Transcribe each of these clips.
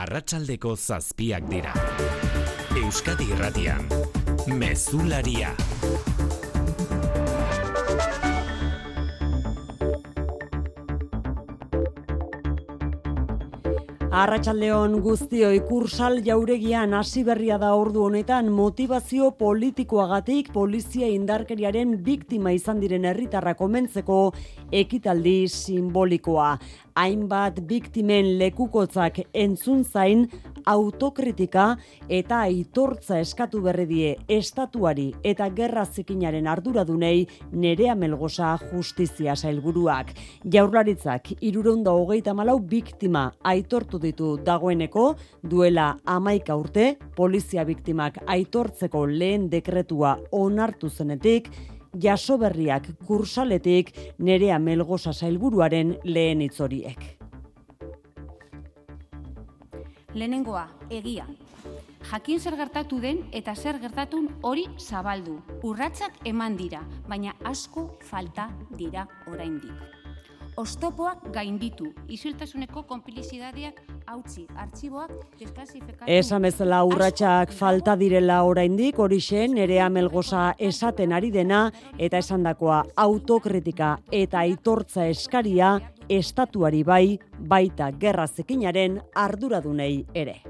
Arratsaldeko zazpiak dira. Euskadi Irratian. Mezularia. Arratsaldeon guztioi kursal jauregian hasi berria da ordu honetan motivazio politikoagatik polizia indarkeriaren biktima izan diren herritarra komentzeko ekitaldi simbolikoa. Hainbat biktimen lekukotzak entzun zain autokritika eta aitortza eskatu berri die estatuari eta gerra zikinaren arduradunei nerea melgosa justizia sailburuak. Jaurlaritzak irureunda hogeita malau biktima aitortu ditu dagoeneko duela amaika urte polizia biktimak aitortzeko lehen dekretua onartu zenetik jaso berriak kursaletik nerea melgosa sailburuaren lehen itzoriek. Lehenengoa, egia. Jakin zer gertatu den eta zer gertatun hori zabaldu. Urratsak eman dira, baina asko falta dira oraindik. Ostopoak gainditu, isiltasuneko konpilizidadeak hautzi, artxiboak desklasifikatu. Esan bezala urratsak falta direla oraindik horixe nerea melgosa esaten ari dena eta esandakoa autokritika eta aitortza eskaria estatuari bai baita gerra zekinaren arduradunei ere.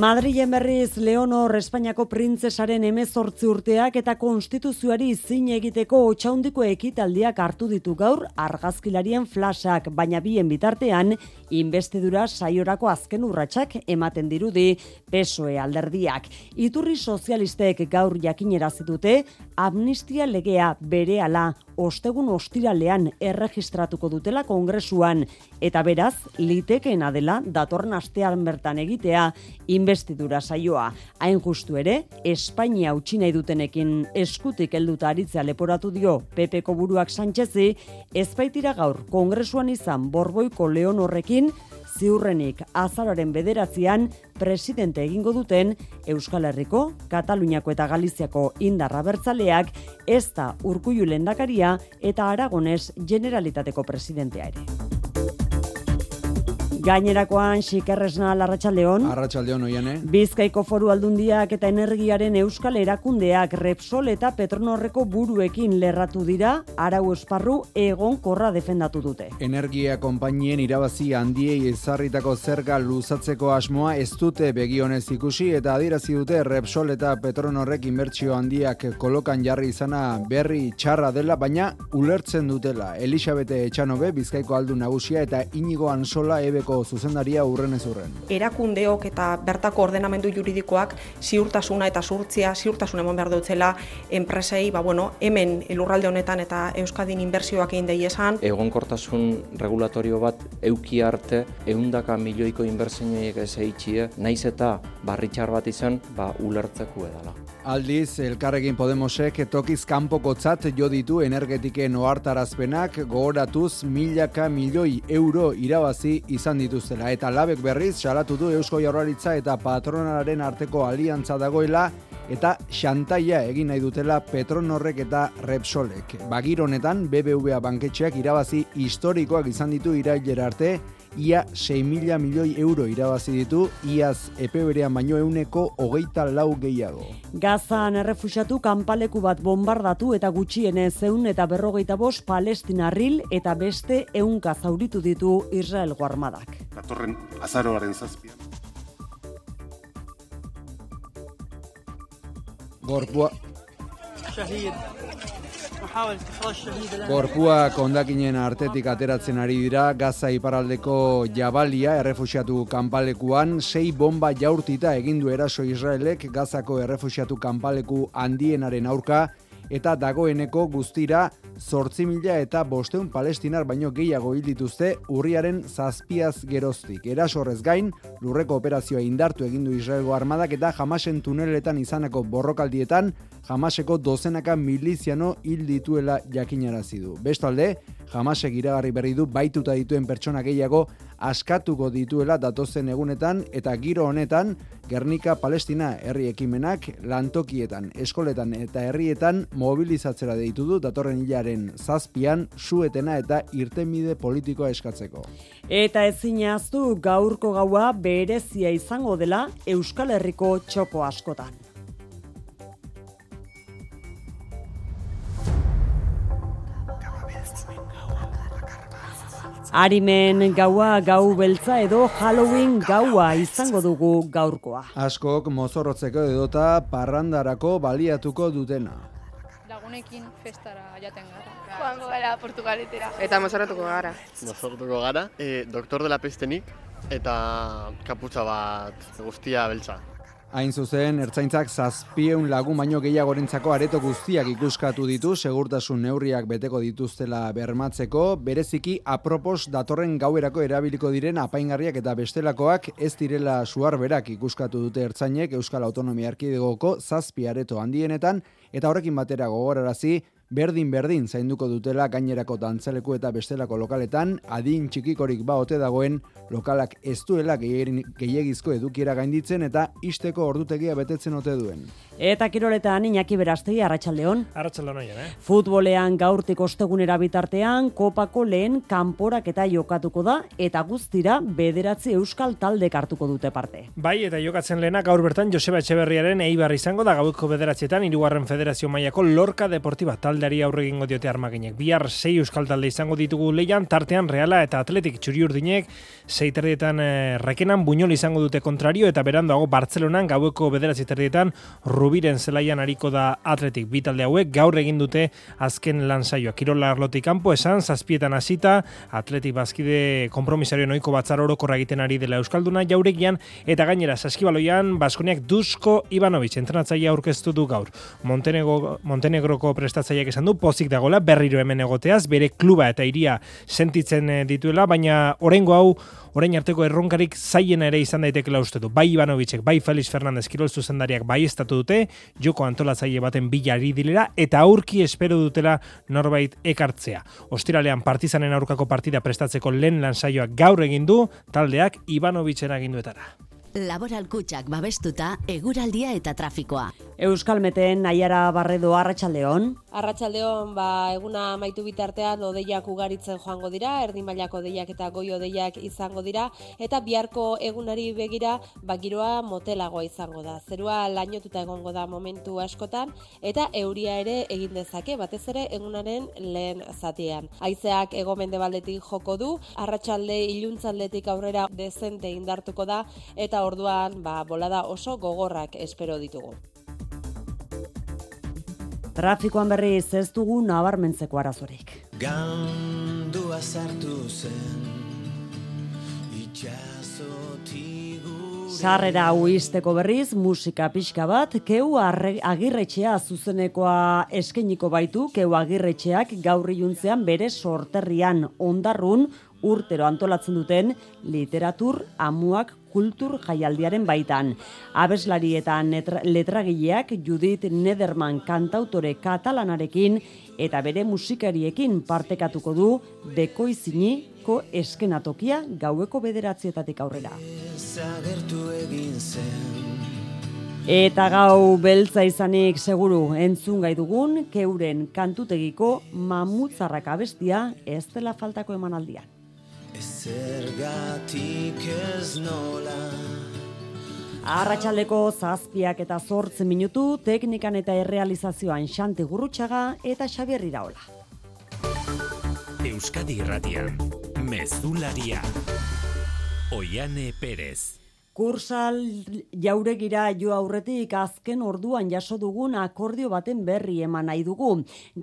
Madrilen berriz Leonor Espainiako printzesaren emezortzi urteak eta konstituzioari zin egiteko otxaundiko ekitaldiak hartu ditu gaur argazkilarien flasak, baina bien bitartean investidura saiorako azken urratsak ematen dirudi pesoe alderdiak. Iturri sozialistek gaur jakinera zitute amnistia legea bere ala ostegun ostiralean erregistratuko dutela kongresuan. Eta beraz litekeena dela datorren astean bertan egitea investidura saioa. Hain justu ere, Espainia utzi nahi dutenekin. Eskutik helduta aritzea leporatu dio PPko buruak Sanchezi, ezbaitira gaur kongresuan izan Borboiko Leon horrekin ziurrenik azararen bederatzean presidente egingo duten Euskal Herriko, Kataluniako eta Galiziako indarra bertzaleak ez da urkuiu lendakaria eta Aragones generalitateko presidentea ere. Gainerakoan Xikerresna Larratsaldeon. Arratsaldeon oiane. Bizkaiko Foru Aldundiak eta Energiaren Euskal Erakundeak Repsol eta Petronorreko buruekin lerratu dira arau esparru egon korra defendatu dute. Energia konpainien irabazi handiei ezarritako zerga luzatzeko asmoa ez dute begionez ikusi eta adirazi dute Repsol eta Petronorrek inbertsio handiak kolokan jarri izana berri txarra dela, baina ulertzen dutela. Elisabete Etxanobe, Bizkaiko aldu nagusia eta Inigo Ansola ebeko zuzendaria urren ez urren. Erakundeok eta bertako ordenamendu juridikoak ziurtasuna eta zurtzia ziurtasun emon behar dutzela enpresei, ba, bueno, hemen lurralde honetan eta Euskadin inbertsioak egin dei esan. Egonkortasun regulatorio bat euki arte eundaka milioiko inbertsioiek ez eitxie, naiz eta barritxar bat izan, ba, ulertzeko edala. Aldiz, elkarrekin Podemosek tokiz kanpokotzat jo ditu energetiken ohartarazpenak gogoratuz milaka milioi euro irabazi izan dituztela. Eta labek berriz, salatu du Eusko Jaurlaritza eta patronaren arteko aliantza dagoela eta xantaia egin nahi dutela Petronorrek eta Repsolek. Bagir honetan, BBVA banketxeak irabazi historikoak izan ditu irailera arte, ia 6 mila milioi euro irabazi ditu, iaz epe berean baino euneko hogeita lau gehiago. Gazan errefuxatu kanpaleku bat bombardatu eta gutxienez eun eta berrogeita bost palestinarril eta beste eunka zauritu ditu Israelgo armadak. Datorren azaroaren zazpian. Gorpua... Gorpuak ondakinen artetik ateratzen ari dira Gaza iparaldeko jabalia errefuxiatu kanpalekuan. Sei bomba jaurtita egin du eraso Israelek Gazako errefuxiatu kanpaleku handienaren aurka eta dagoeneko guztira zortzi mila eta bosteun palestinar baino gehiago hil dituzte urriaren zazpiaz geroztik. Erasorrez gain, lurreko operazioa indartu egindu Israelgo armadak eta jamasen tuneletan izanako borrokaldietan jamaseko dozenaka miliziano hil dituela jakinarazi du. Bestalde, Jamasek iragarri berri du baituta dituen pertsona gehiago askatuko dituela datozen egunetan eta giro honetan Gernika Palestina herri ekimenak lantokietan, eskoletan eta herrietan mobilizatzera deitu du datorren hilaren zazpian suetena eta irtenbide politikoa eskatzeko. Eta ezin aztu gaurko gaua berezia izango dela Euskal Herriko txoko askotan. Arimen gaua gau beltza edo Halloween gaua izango dugu gaurkoa. Askok mozorrotzeko edota parrandarako baliatuko dutena. Lagunekin festara jaten gara. Joango gara Portugaletera. Eta mozorrotuko gara. Mozorrotuko gara, e, doktor dela pestenik eta kaputza bat guztia beltza. Hain zuzen, ertzaintzak zazpieun lagun baino gehiagorentzako areto guztiak ikuskatu ditu, segurtasun neurriak beteko dituztela bermatzeko, bereziki apropos datorren gauerako erabiliko diren apaingarriak eta bestelakoak ez direla suar berak ikuskatu dute ertzainek Euskal Autonomia Arkidegoko zazpi areto handienetan, eta horrekin batera gogorarazi, berdin-berdin zainduko dutela gainerako dantzaleku eta bestelako lokaletan, adin txikikorik ba ote dagoen lokalak ez duela gehiagizko edukiera gainditzen eta isteko ordutegia betetzen ote duen. Eta kiroletan Iñaki Berastegi Arratsaldeon. Arratsaldeon eh. Futbolean gaurtik ostegunera bitartean kopako lehen kanporak eta jokatuko da eta guztira bederatzi euskal talde hartuko dute parte. Bai, eta jokatzen lehena gaur bertan Joseba Etxeberriaren Eibar izango da gauko bederatzietan hirugarren federazio mailako Lorca Deportiva taldeari aurre egingo diote armaginek. Bihar sei euskal talde izango ditugu leian tartean Reala eta Atletik Txuriurdinek sei terdietan eh, rekenan Buñol izango dute kontrario eta berandoago Bartzelonan gaueko bederatzi terdietan Rubiren zelaian ariko da atletik bitalde hauek gaur egin dute azken lan saioa. Kirola arlotik kanpo esan, zazpietan hasita atletik bazkide kompromisario noiko batzar orokorra egiten ari dela Euskalduna jauregian eta gainera saskibaloian Baskoniak Dusko Ivanovic entrenatzaia aurkeztu du gaur. Montenegro, Montenegroko prestatzaileak esan du pozik dagola berriro hemen egoteaz, bere kluba eta iria sentitzen eh, dituela, baina orengo hau orain arteko erronkarik zaiena ere izan daitekela uste du. Bai Ivanovicek, bai Felix Fernandez kirol zuzendariak bai estatu dute, joko antolatzaile baten bilari dilera, eta aurki espero dutela norbait ekartzea. Ostiralean partizanen aurkako partida prestatzeko lehen lan saioak gaur egin du, taldeak Ivanovicen aginduetara. Laboral kutsak babestuta, eguraldia eta trafikoa. Euskal Meten, Aiara Barredo, Arratxaldeon. Arratxaldeon, ba, eguna maitu bitartean odeiak ugaritzen joango dira, erdi mailako odeiak eta goi odeiak izango dira, eta biharko egunari begira, ba, giroa motelagoa izango da. Zerua lainotuta egongo da momentu askotan, eta euria ere egin dezake, batez ere egunaren lehen zatian. Aizeak egomende baldetik joko du, arratsalde iluntzaldetik aurrera dezente indartuko da, eta orduan ba, bolada oso gogorrak espero ditugu. Trafikoan berri ez dugu nabarmentzeko arazorik. Gandua sartu zen Sarrera uisteko berriz, musika pixka bat, keu agirretxea zuzenekoa eskeniko baitu, keu agirretxeak gaurri juntzean bere sorterrian ondarrun urtero antolatzen duten literatur amuak kultur jaialdiaren baitan. Abeslari eta letragileak Judith Nederman kantautore katalanarekin eta bere musikariekin partekatuko du dekoiziniko eskenatokia gaueko bederatzietatik aurrera. Eta gau beltza izanik seguru entzun gai dugun keuren kantutegiko mamutzarrak abestia ez dela faltako emanaldian. Zergatik ez nola Arratxaleko zazpiak eta zortzen minutu, teknikan eta errealizazioan xante gurrutxaga eta xabier iraola. Euskadi Irratian, Mezularia, Oiane Perez. Kursal jauregira jo aurretik azken orduan jaso dugun akordio baten berri eman nahi dugu.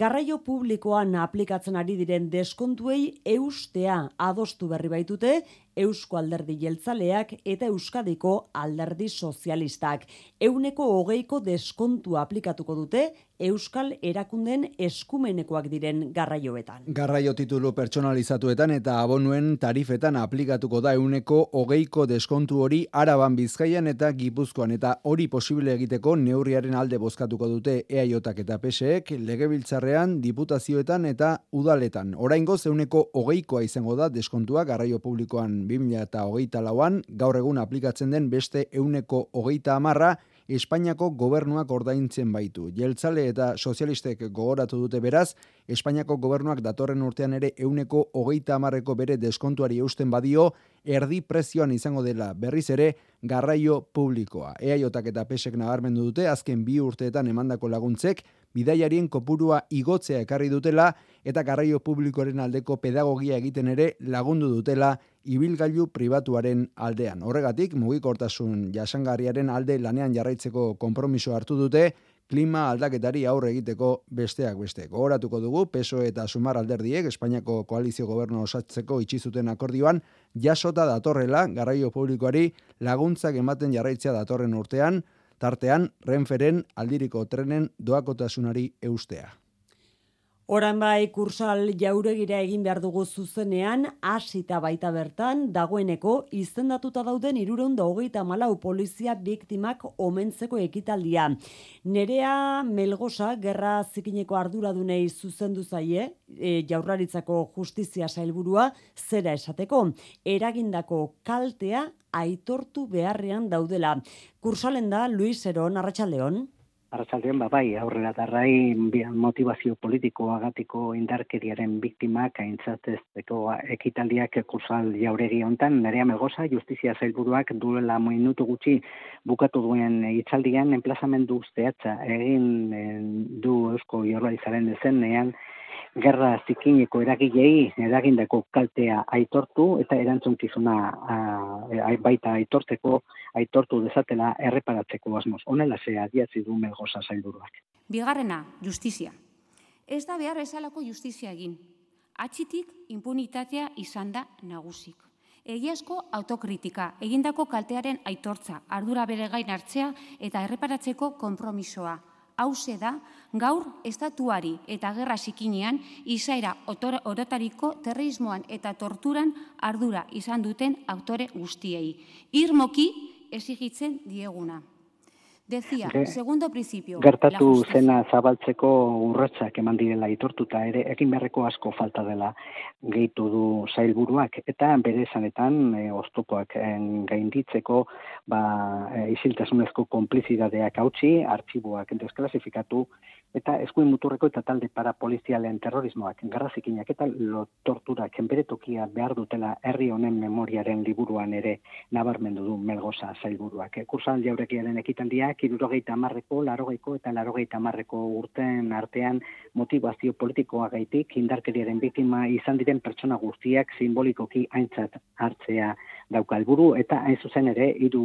Garraio publikoan aplikatzen ari diren deskontuei eustea adostu berri baitute Eusko Alderdi Jeltzaleak eta Euskadiko Alderdi Sozialistak. Euneko hogeiko deskontua aplikatuko dute Euskal erakunden eskumenekoak diren garraioetan. Garraio titulu pertsonalizatuetan eta abonuen tarifetan aplikatuko da euneko hogeiko deskontu hori araban bizkaian eta gipuzkoan eta hori posible egiteko neurriaren alde bozkatuko dute EAJak eta PSEek legebiltzarrean, diputazioetan eta udaletan. Oraingo zeuneko hogeikoa izango da deskontua garraio publikoan 2000 eta lauan, gaur egun aplikatzen den beste euneko hogeita amarra, Espainiako gobernuak ordaintzen baitu. Jeltzale eta sozialistek gogoratu dute beraz, Espainiako gobernuak datorren urtean ere euneko hogeita amarreko bere deskontuari eusten badio, erdi prezioan izango dela berriz ere garraio publikoa. Eaiotak eta pesek nabarmendu dute, azken bi urteetan emandako laguntzek, bidaiarien kopurua igotzea ekarri dutela eta garraio publikoaren aldeko pedagogia egiten ere lagundu dutela ibilgailu pribatuaren aldean. Horregatik, mugikortasun jasangarriaren alde lanean jarraitzeko konpromiso hartu dute, klima aldaketari aurre egiteko besteak beste. Gogoratuko dugu, peso eta sumar alderdiek, Espainiako koalizio gobernu osatzeko itxizuten akordioan, jasota datorrela, garraio publikoari laguntzak ematen jarraitzea datorren urtean, tartean, renferen aldiriko trenen doakotasunari eustea. Oran bai kursal jauregira egin behar dugu zuzenean, hasita baita bertan, dagoeneko izendatuta dauden irureun da hogeita malau polizia biktimak omentzeko ekitaldia. Nerea Melgosa, gerra zikineko arduradunei zuzendu zaie, e, jaurlaritzako justizia sailburua, zera esateko, eragindako kaltea aitortu beharrean daudela. Kursalen da, Luis Eron, Arratxaldeon. Arratzaldean, ba, bai, aurrera darrai motivazio politikoagatiko indarkeriaren biktimak aintzatezteko ekitaldiak kursal jauregi hontan, nerea megoza, justizia zailburuak duela minutu gutxi bukatu duen hitzaldian enplazamendu zehatza egin eh, du eusko jorlarizaren dezenean, gerra zikineko eragilei eragindako kaltea aitortu eta erantzunkizuna a, baita aitortzeko aitortu dezatela erreparatzeko asmoz. Honela se adiatzi du melgoza zailburuak. Bigarrena, justizia. Ez da behar esalako justizia egin. Atxitik impunitatea izan da nagusik. Egiazko autokritika, egindako kaltearen aitortza, ardura bere gain hartzea eta erreparatzeko konpromisoa hause da gaur estatuari eta gerra sikinean izaera orotariko terrorismoan eta torturan ardura izan duten autore guztiei. Irmoki ezigitzen dieguna. Decía, segundo principio. Gertatu zena zabaltzeko urratsak eman direla itortuta ere egin beharreko asko falta dela gehitu du zailburuak eta bere esanetan e, oztopoak gainditzeko ba e, isiltasunezko konplizidadeak hautsi, artxiboak desklasifikatu eta eskuin muturreko eta talde para polizialen terrorismoak, garrazikinak eta lo torturak bere tokia behar dutela herri honen memoriaren liburuan ere nabarmendu du melgoza zailburuak. Kursan jaurekiaren ekitaldiak, irurogeita amarreko, larogeiko eta larogeita amarreko urten artean motivazio politikoa gaitik, indarkeriaren biktima izan diren pertsona guztiak simbolikoki aintzat hartzea daukalburu, eta hain zuzen ere, hiru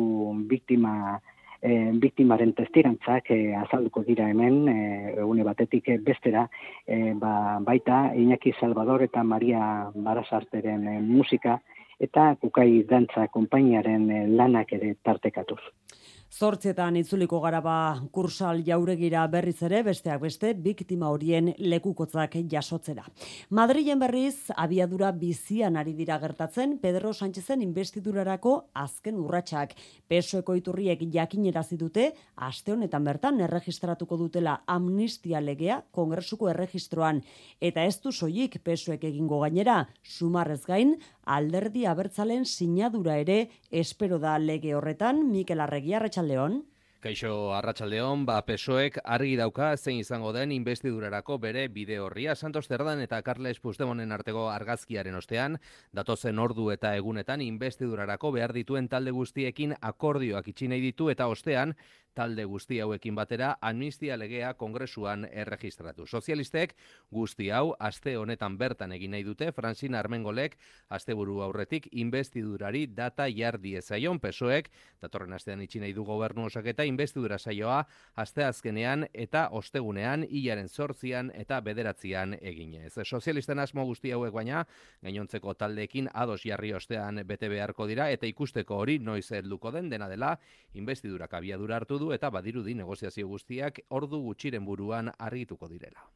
biktima e, biktimaren testigantzak e, azalduko dira hemen, e, egune batetik bestera, e, ba, baita Iñaki Salvador eta Maria Barasarteren musika, eta kukai dantza konpainiaren lanak ere tartekatuz. Zortzietan itzuliko gara ba kursal jauregira berriz ere, besteak beste, biktima horien lekukotzak jasotzera. Madrilen berriz, abiadura bizian ari dira gertatzen, Pedro Sánchezen investidurarako azken urratsak. Pesoeko iturriek jakinerazi dute, aste honetan bertan erregistratuko dutela amnistia legea kongresuko erregistroan. Eta ez du soilik pesoek egingo gainera, sumarrez gain, alderdi abertzalen sinadura ere espero da lege horretan, Mikel Arregia Arratsaldeon. Kaixo Arratsaldeon, ba PSOEk argi dauka zein izango den investidurarako bere bide horria Santos Zerdan eta Carles Puigdemonen arteko argazkiaren ostean, datozen ordu eta egunetan investidurarako behar dituen talde guztiekin akordioak itxi nahi ditu eta ostean talde guzti hauekin batera amnistia legea kongresuan erregistratu. Sozialistek guzti hau aste honetan bertan egin nahi dute Francina Armengolek asteburu aurretik investidurari data jardi ezaion pesoek datorren astean itxi nahi du gobernu osaketa investidura saioa aste azkenean eta ostegunean hilaren zortzian eta bederatzian eginez. Sozialisten asmo guzti hauek baina gainontzeko taldeekin ados jarri ostean bete beharko dira eta ikusteko hori noiz helduko den dena dela investidurak abiadura hartu du eta badirudi negoziazio guztiak ordu gutxiren buruan argituko direla.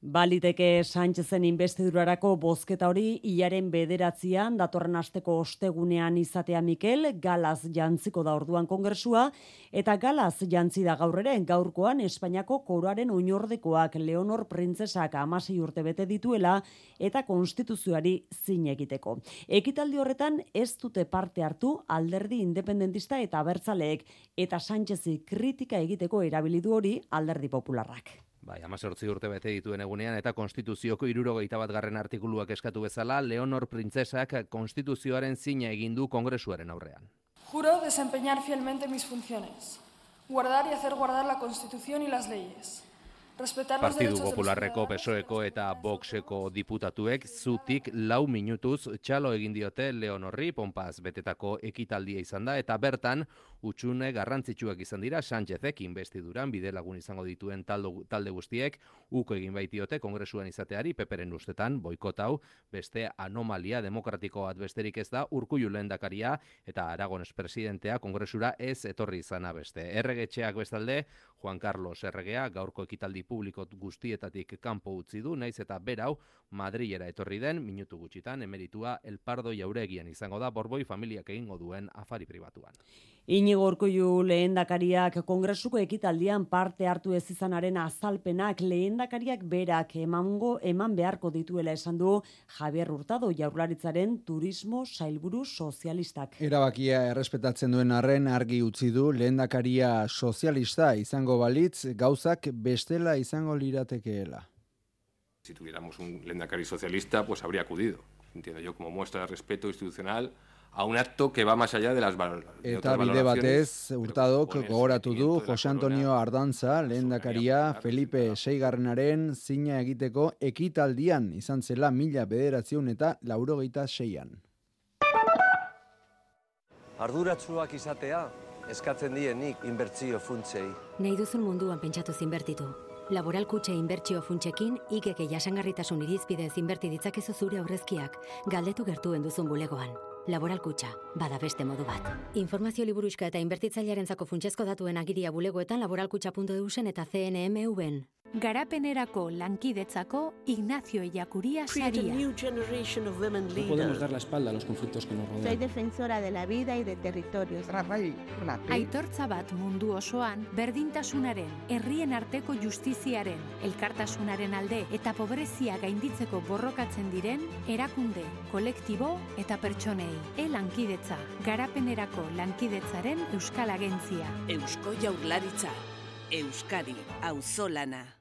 Baliteke Sánchezen investidurarako bozketa hori hilaren bederatzean datorren asteko ostegunean izatea Mikel, galaz jantziko da orduan kongresua, eta galaz jantzi da gaur ere, gaurkoan Espainiako koroaren oinordekoak Leonor Printzesak amasei urte bete dituela eta konstituzioari zin egiteko. Ekitaldi horretan ez dute parte hartu alderdi independentista eta bertzaleek eta Sánchezi kritika egiteko erabilidu hori alderdi popularrak. Bai, amazortzi urte bete dituen egunean eta konstituzioko irurogeita bat garren artikuluak eskatu bezala, Leonor Printzesak konstituzioaren zina egin du kongresuaren aurrean. Juro desempeñar fielmente mis funciones, guardar y hacer guardar la Constitución y las leyes, Partidu Popularreko, PSOEko eta Voxeko diputatuek zutik lau minutuz txalo egin diote Leonorri Pompaz betetako ekitaldia izan da eta bertan utxune garrantzitsuak izan dira Sánchezek investiduran bide lagun izango dituen talde guztiek uko egin baitiote kongresuan izateari peperen ustetan boikotau beste anomalia demokratiko bat besterik ez da urkullu lehendakaria eta Aragones presidentea kongresura ez etorri izana beste. Erregetxeak bestalde Juan Carlos Erregea gaurko ekitaldi publiko guztietatik kanpo utzi du, naiz eta berau Madrilera etorri den, minutu gutxitan, emeritua El Pardo jauregian izango da, borboi familiak egingo duen afari pribatuan. Inigo Urkullu lehendakariak kongresuko ekitaldian parte hartu ez izanaren azalpenak lehendakariak berak emango eman beharko dituela esan du Javier Hurtado jaurlaritzaren turismo sailburu sozialistak. Erabakia errespetatzen duen arren argi utzi du lehendakaria sozialista izango balitz gauzak bestela izango liratekeela. Si tuviéramos un lendakari socialista, pues habría acudido. Entiendo yo como muestra de respeto institucional a un acto que va más allá de las valoraciones. Eta bide batez, urtadok gogoratu du Jose Antonio Ardantza, lehendakaria Felipe Seigarrenaren zina egiteko ekitaldian izan zela mila bederatziun eta laurogeita seian. Arduratsuak izatea, eskatzen dienik inbertzio funtzei. Nahi duzun munduan pentsatu zinbertitu. Laboral kutxe inbertsio funtsekin, ikeke jasangarritasun irizpidez inberti ditzakezu zure aurrezkiak, galdetu gertuen duzun bulegoan. Laboral kutxa, bada beste modu bat. Informazio liburuizka eta inbertitzailearen zako funtsezko datuen agiria bulegoetan laboralkutxa.eusen eta CNMV-en. Garapenerako lankidetzako Ignacio Illacuría Saria. No podemos dar la espalda a los conflictos que nos rodean. Soy defensora de la vida y de territorios. Aitortza bat mundu osoan berdintasunaren, herrien arteko justiziaren, elkartasunaren alde eta pobrezia gainditzeko borrokatzen diren erakunde, kolektibo eta pertsonei. E lankidetza, garapenerako lankidetzaren Euskal Agentzia. Eusko Jaurlaritza, Euskadi, auzolana.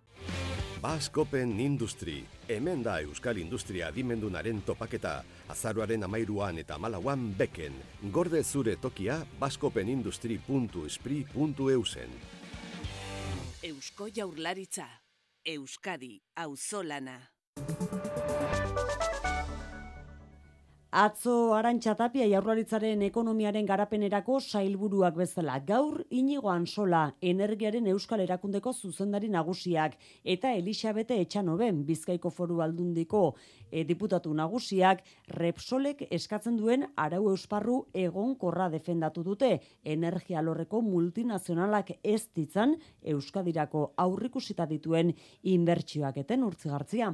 Baskopen Industri, hemen da Euskal Industria adimendunaren topaketa, azaruaren amairuan eta malauan beken, gorde zure tokia baskopenindustri.espri.eusen. Eusko Jaurlaritza, Euskadi, auzolana. Atzo Arantxa Tapia jaurlaritzaren ekonomiaren garapenerako sailburuak bezala gaur inigoan sola energiaren euskal erakundeko zuzendari nagusiak eta Elisabete Etxanoben Bizkaiko Foru Aldundiko e, diputatu nagusiak Repsolek eskatzen duen arau eusparru egonkorra defendatu dute energia lorreko multinazionalak ez ditzan euskadirako aurrikusita dituen inbertsioak eten urtzigartzia.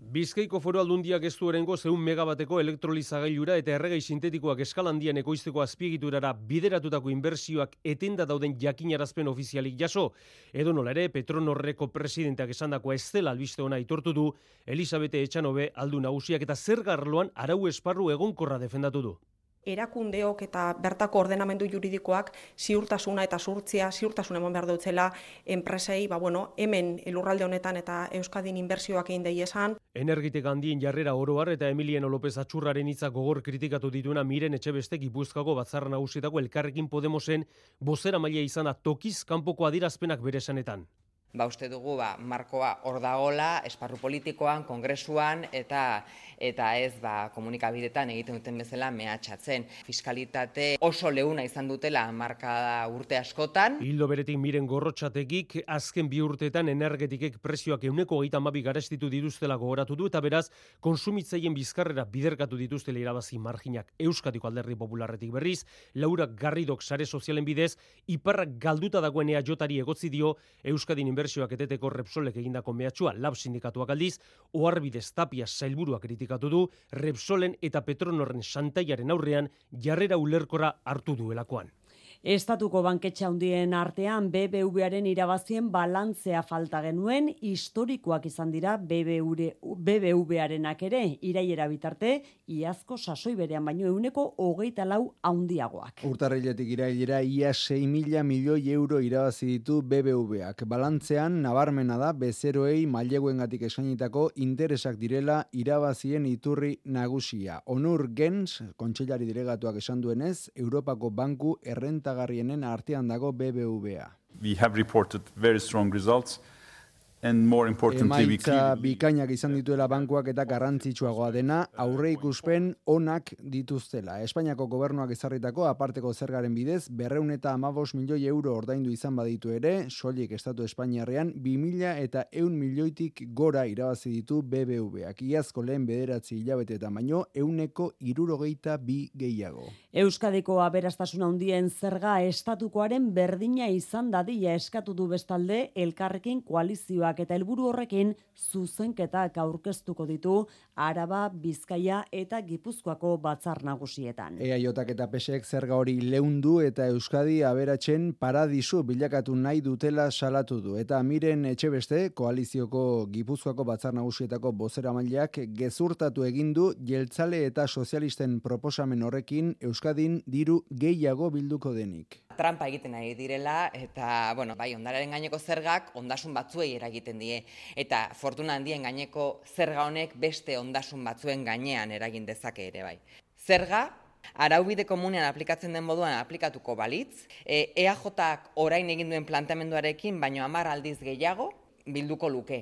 Bizkaiko foru aldundiak ez du erengo zeun megabateko elektrolizagailura eta erregei sintetikoak eskalandian ekoizteko azpiegiturara bideratutako inbertsioak etenda dauden jakinarazpen ofizialik jaso. Edo nola ere, Petronorreko presidenteak esandakoa ez dela albiste ona itortu du, Elisabete Etxanobe aldu nagusiak eta zer garloan arau esparru egonkorra defendatu du. Erakundeok eta bertako ordenamendu juridikoak ziurtasuna eta zurtzia, ziurtasuna eman behar dutzela enpresei, ba, bueno, hemen elurralde honetan eta Euskadin inbertsioak egin dei esan. Energitek handien jarrera oroar eta Emiliano López Atxurraren hitza gogor kritikatu dituena miren etxebeste gipuzkako batzarra nagusietako elkarrekin Podemosen bozera maila izan da tokiz kanpoko adirazpenak bere esanetan. Ba, uste dugu, ba, markoa hor dagola, esparru politikoan, kongresuan, eta eta ez ba, komunikabidetan egiten duten bezala mehatxatzen. Fiskalitate oso leuna izan dutela marka urte askotan. Hildo beretik miren gorrotxatekik, azken bi urteetan energetikek prezioak euneko gaita mabi garestitu dituztela gogoratu du, eta beraz, konsumitzaien bizkarrera biderkatu dituztela irabazi marginak Euskadiko alderri popularretik berriz, Laura Garridok sare sozialen bidez, iparrak galduta dagoenea jotari egotzi dio Euskadin inbertsioak eteteko Repsolek egindako mehatxua lab sindikatuak aldiz, oarbidez tapia zailburua kritikatu du, Repsolen eta Petronorren santaiaren aurrean jarrera ulerkora hartu duelakoan. Estatuko banketxa handien artean BBVaren irabazien balantzea falta genuen historikoak izan dira BBVarenak ere iraiera bitarte iazko sasoi berean baino euneko hogeita lau handiagoak. Urtarriletik irailera ia 6 mila milioi euro irabazi ditu BBVak. Balantzean nabarmena da bezeroei maileguengatik eskainitako interesak direla irabazien iturri nagusia. Onur Gens, kontseilari diregatuak esan duenez, Europako Banku errenta errentagarrienen artean dago BBVA. We have reported very strong results and more importantly Emaitza bikainak izan dituela bankuak eta garrantzitsuagoa dena aurre ikuspen onak dituztela. Espainiako gobernuak ezarritako aparteko zergaren bidez berreun eta amabos milioi euro ordaindu izan baditu ere, solik estatu Espainiarrean bi mila eta eun milioitik gora irabazi ditu BBVak. Iazko lehen bederatzi hilabete eta baino euneko irurogeita bi gehiago. Euskadiko aberastasuna handien zerga estatukoaren berdina izan dadila eskatu du bestalde elkarrekin koalizioa eta helburu horrekin zuzenketak aurkeztuko ditu Araba, Bizkaia eta Gipuzkoako batzar nagusietan. EAJak eta PSek zerga hori leundu eta Euskadi aberatzen paradisu bilakatu nahi dutela salatu du. Eta miren etxe beste, koalizioko Gipuzkoako batzar nagusietako bozera mailak gezurtatu egindu jeltzale eta sozialisten proposamen horrekin Euskadin diru gehiago bilduko denik trampa egiten nahi direla eta bueno, bai ondararen gaineko zergak ondasun batzuei eragiten die eta fortuna handien gaineko zerga honek beste ondasun batzuen gainean eragin dezake ere bai. Zerga Araubide komunean aplikatzen den moduan aplikatuko balitz, e, EAJak orain egin duen planteamenduarekin baino hamar aldiz gehiago bilduko luke.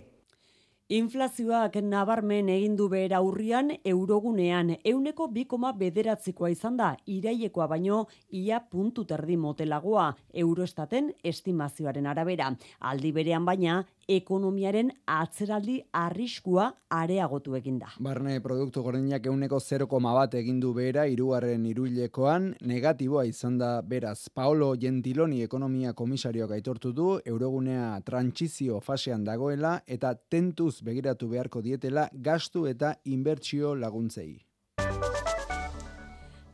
Inflazioak nabarmen egin du behera urrian eurogunean euneko bikoma bederatzikoa izan da irailekoa baino ia puntu terdi motelagoa euroestaten estimazioaren arabera. Aldi berean baina ekonomiaren atzeraldi arriskua areagotu egin da. Barne produktu gordinak euneko 0,1 bat egindu behera irugarren iruilekoan negatiboa izan da beraz. Paolo Gentiloni ekonomia komisarioak aitortu du eurogunea trantsizio fasean dagoela eta tentuz begiratu beharko dietela gastu eta inbertsio laguntzei.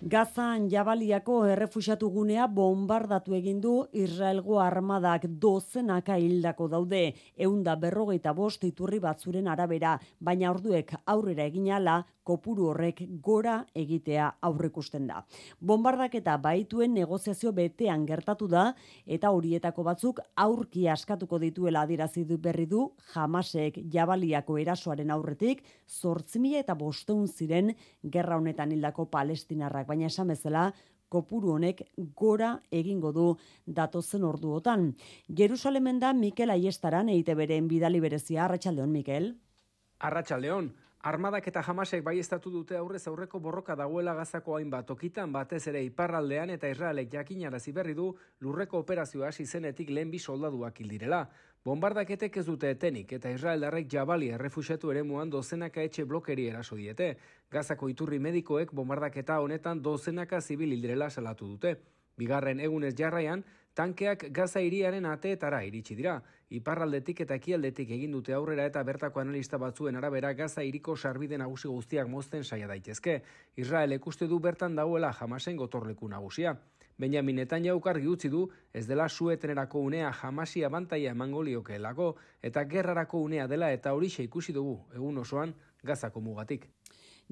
Gazan jabaliako errefuxatu gunea bombardatu egin du Israelgo armadak dozenaka hildako daude, eunda berrogeita bost iturri batzuren arabera, baina orduek aurrera eginala kopuru horrek gora egitea aurrekusten da. Bombardak eta baituen negoziazio betean gertatu da eta horietako batzuk aurki askatuko dituela adirazi du berri du jamasek jabaliako erasoaren aurretik zortzimila eta bosteun ziren gerra honetan hildako palestinarrak, baina esan bezala kopuru honek gora egingo du datozen orduotan. Jerusalemen da Mikel Aiestaran eite beren bidali berezia, Arratxaldeon, Mikel. Arratxaldeon, Armadak eta jamasek bai estatu dute aurrez aurreko borroka dagoela gazako hainbat tokitan batez ere iparraldean eta Israelek jakinarazi berri du lurreko operazioa hasi zenetik lehen bi soldaduak hildirela. Bombardaketek ez dute etenik eta Israeldarrek jabali errefusiatu ere muan dozenaka etxe blokeri eraso diete. Gazako iturri medikoek bombardaketa honetan dozenaka zibil hildirela salatu dute. Bigarren egunez jarraian, tankeak gaza iriaren ateetara iritsi dira. Iparraldetik eta ekialdetik egin dute aurrera eta bertako analista batzuen arabera gaza iriko sarbide nagusi guztiak mozten saia daitezke. Israel ikuste du bertan dagoela jamasen gotorleku nagusia. Benjamin Netanyahu argi utzi du ez dela suetenerako unea jamasi abantaia emango liokeelako eta gerrarako unea dela eta horixe ikusi dugu egun osoan gazako mugatik.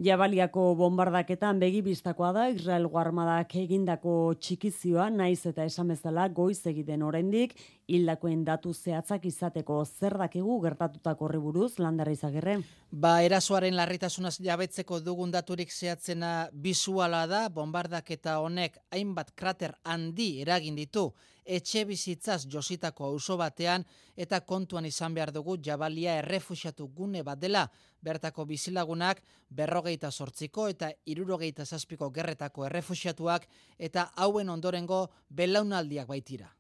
Jabaliako bombardaketan begibistakoa da Israel armadak egindako txikizioa naiz eta esamezala goiz egiten oraindik hildakoen datu zehatzak izateko zer dakigu gertatutako horri buruz landarra izagirre. Ba, erasoaren larritasunaz jabetzeko dugun daturik zehatzena bisuala da, bombardaketa honek hainbat krater handi eragin ditu etxe bizitzaz jositako auzo batean eta kontuan izan behar dugu jabalia errefusiatu gune bat dela bertako bizilagunak berrogeita sortziko eta irurogeita zazpiko gerretako errefusiatuak eta hauen ondorengo belaunaldiak baitira.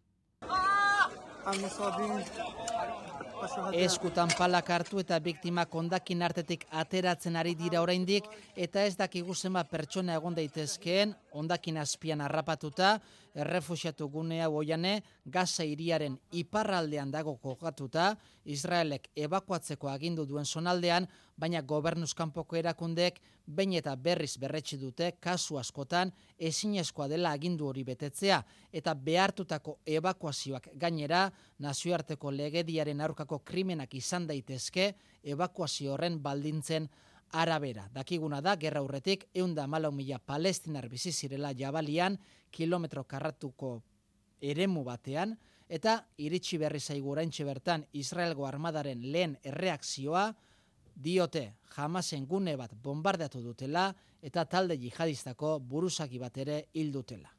Eskutan palak hartu eta biktima kondakin artetik ateratzen ari dira oraindik eta ez dakigu zenba pertsona egon daitezkeen ondakin azpian harrapatuta errefusiatu gunea boiane Gaza iriaren iparraldean dago kokatuta Israelek ebakuatzeko agindu duen zonaldean baina gobernuzkanpoko erakundek bain eta berriz berretsi dute kasu askotan ezinezkoa dela agindu hori betetzea eta behartutako ebakuazioak gainera nazioarteko legediaren aurkako krimenak izan daitezke ebakuazio horren baldintzen arabera. Dakiguna da, gerra aurretik, eunda malau mila palestinar bizizirela jabalian, kilometro karratuko eremu batean, eta iritsi berri zaigu bertan Israelgo armadaren lehen erreakzioa, diote jamasen gune bat bombardeatu dutela, eta talde jihadistako buruzaki bat ere hil dutela.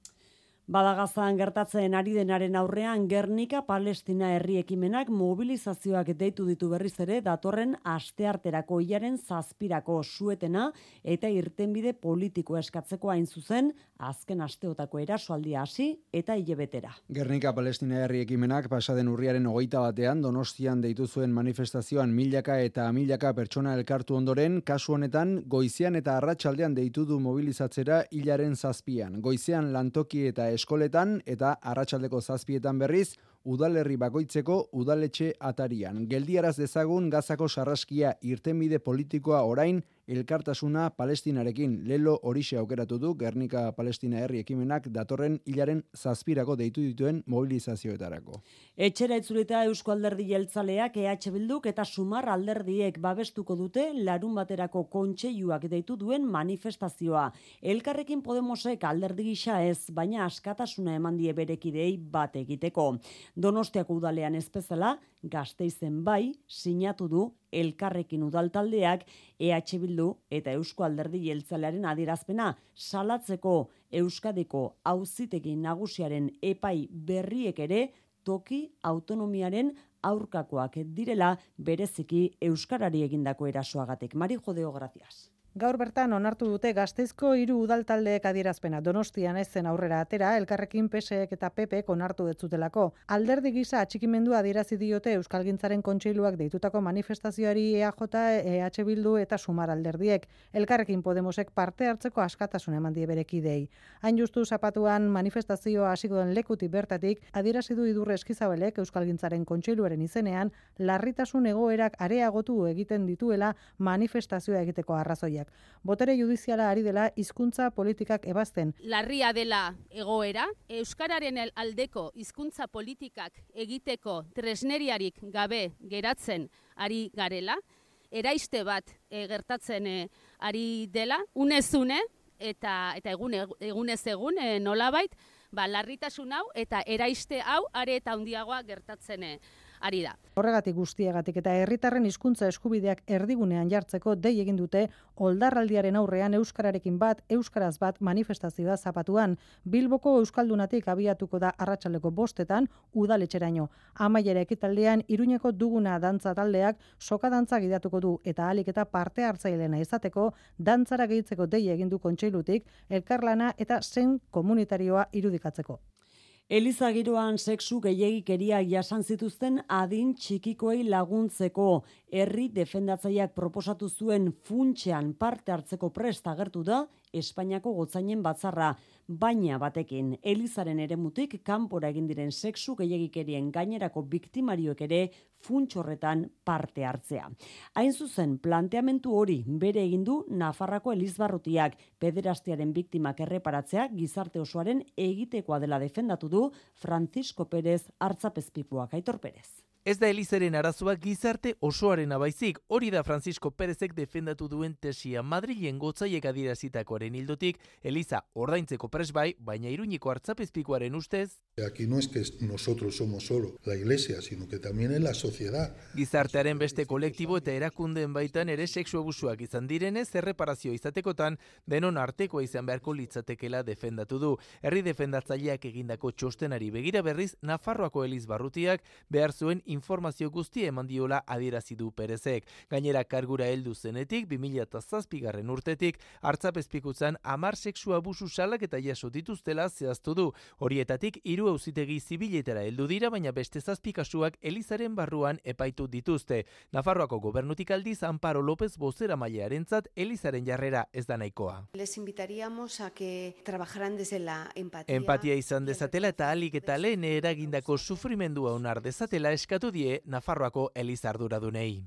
Badagazan gertatzen ari denaren aurrean Gernika Palestina herri ekimenak mobilizazioak deitu ditu berriz ere datorren astearterako hilaren zazpirako suetena eta irtenbide politiko eskatzeko hain zuzen azken asteotako erasoaldia hasi eta hilebetera. Gernika Palestina herri ekimenak pasaden urriaren hogeita batean donostian deitu zuen manifestazioan milaka eta milaka pertsona elkartu ondoren kasu honetan goizean eta arratsaldean deitu du mobilizatzera hilaren zazpian. Goizean lantoki eta eskoletan eta arratsaldeko zazpietan berriz udalerri bakoitzeko udaletxe atarian. Geldiaraz dezagun gazako sarraskia irtenbide politikoa orain elkartasuna palestinarekin lelo horixe aukeratu du Gernika Palestina herri ekimenak datorren hilaren zazpirako deitu dituen mobilizazioetarako. Etxera itzulita Eusko Alderdi Jeltzaleak EH Bilduk eta Sumar alderdiek babestuko dute larun baterako kontseiluak deitu duen manifestazioa. Elkarrekin Podemosek alderdi gisa ez, baina askatasuna eman die berekidei bat egiteko. Donostiako udalean ez bezala, gazteizen bai, sinatu du elkarrekin udaltaldeak EH Bildu eta Eusko Alderdi Jeltzalearen adierazpena salatzeko Euskadiko auzitegi nagusiaren epai berriek ere toki autonomiaren aurkakoak direla bereziki euskarari egindako erasoagatik. Mari Jodeo, gracias. Gaur bertan onartu dute Gazteizko hiru udaltaldeek adierazpena. Donostian ez zen aurrera atera, elkarrekin PSEek eta PPek onartu detzutelako. Alderdi gisa atxikimendua adierazi diote Euskalgintzaren kontseiluak deitutako manifestazioari EAJ, EH Bildu eta Sumar alderdiek. Elkarrekin Podemosek parte hartzeko askatasun eman die berekidei. Hain justu zapatuan manifestazioa hasiko den lekuti bertatik adierazi du idurre eskizabelek Euskalgintzaren kontseiluaren izenean larritasun egoerak areagotu egiten dituela manifestazioa egiteko arrazoia Botere judiziala ari dela hizkuntza politikak ebazten. Larria dela egoera, Euskararen aldeko hizkuntza politikak egiteko tresneriarik gabe geratzen ari garela, eraiste bat e, gertatzen e, ari dela, unezune, eta, eta egun, egunez egun e, nolabait, ba, larritasun hau eta eraiste hau are eta handiagoa gertatzen ari da. Horregatik guztiegatik eta herritarren hizkuntza eskubideak erdigunean jartzeko dei egin dute oldarraldiaren aurrean euskararekin bat, euskaraz bat manifestazioa zapatuan. Bilboko euskaldunatik abiatuko da arratsaleko bostetan udaletxeraino. Amaiera ekitaldean iruñeko duguna dantza taldeak soka dantza gidatuko du eta alik eta parte hartzailena izateko dantzara gehitzeko dei egin du kontseilutik elkarlana eta zen komunitarioa irudikatzeko. Eliza giroan sexu gehiagikeria jasan zituzten adin txikikoei laguntzeko. Herri defendatzaileak proposatu zuen funtsean parte hartzeko prest agertu da Espainiako gotzainen batzarra, baina batekin Elizaren eremutik kanpora egin diren sexu gehiagikerien gainerako biktimarioek ere funtsorretan parte hartzea. Hain zuzen, planteamentu hori bere egin du Nafarrako Elizbarrutiak pederastiaren biktimak erreparatzea gizarte osoaren egitekoa dela defendatu du Francisco Pérez Artzapezpikuak Aitor Pérez. Ez da Elizaren arazoa gizarte osoaren abaizik, hori da Francisco Perezek defendatu duen tesia Madrilen gotzaiek adirazitakoaren hildotik, Eliza ordaintzeko presbai, baina iruñiko hartzapezpikoaren ustez. Aquí no es que nosotros somos solo la iglesia, sino que también es la sociedad. Gizartearen beste kolektibo eta erakundeen baitan ere sexu abusuak izan direnez, erreparazio izatekotan, denon artekoa izan beharko litzatekela defendatu du. Herri defendatzaileak egindako txostenari begira berriz, Nafarroako Eliz Barrutiak behar zuen informazio guzti eman diola adierazi du Perezek. Gainera kargura heldu zenetik 2007garren urtetik hartzapezpikutzan amar sexu abusu salak eta jaso dituztela zehaztu du. Horietatik hiru auzitegi zibiletara heldu dira baina beste zazpi kasuak Elizaren barruan epaitu dituzte. Nafarroako gobernutik aldiz Amparo López bozera mailearentzat Elizaren jarrera ez da nahikoa. Les invitaríamos a que trabajaran desde la empatía. Empatia izan dezatela eta alik eta lehen eragindako sufrimendua onar dezatela eskatu die Nafarroako Elizarduradunei.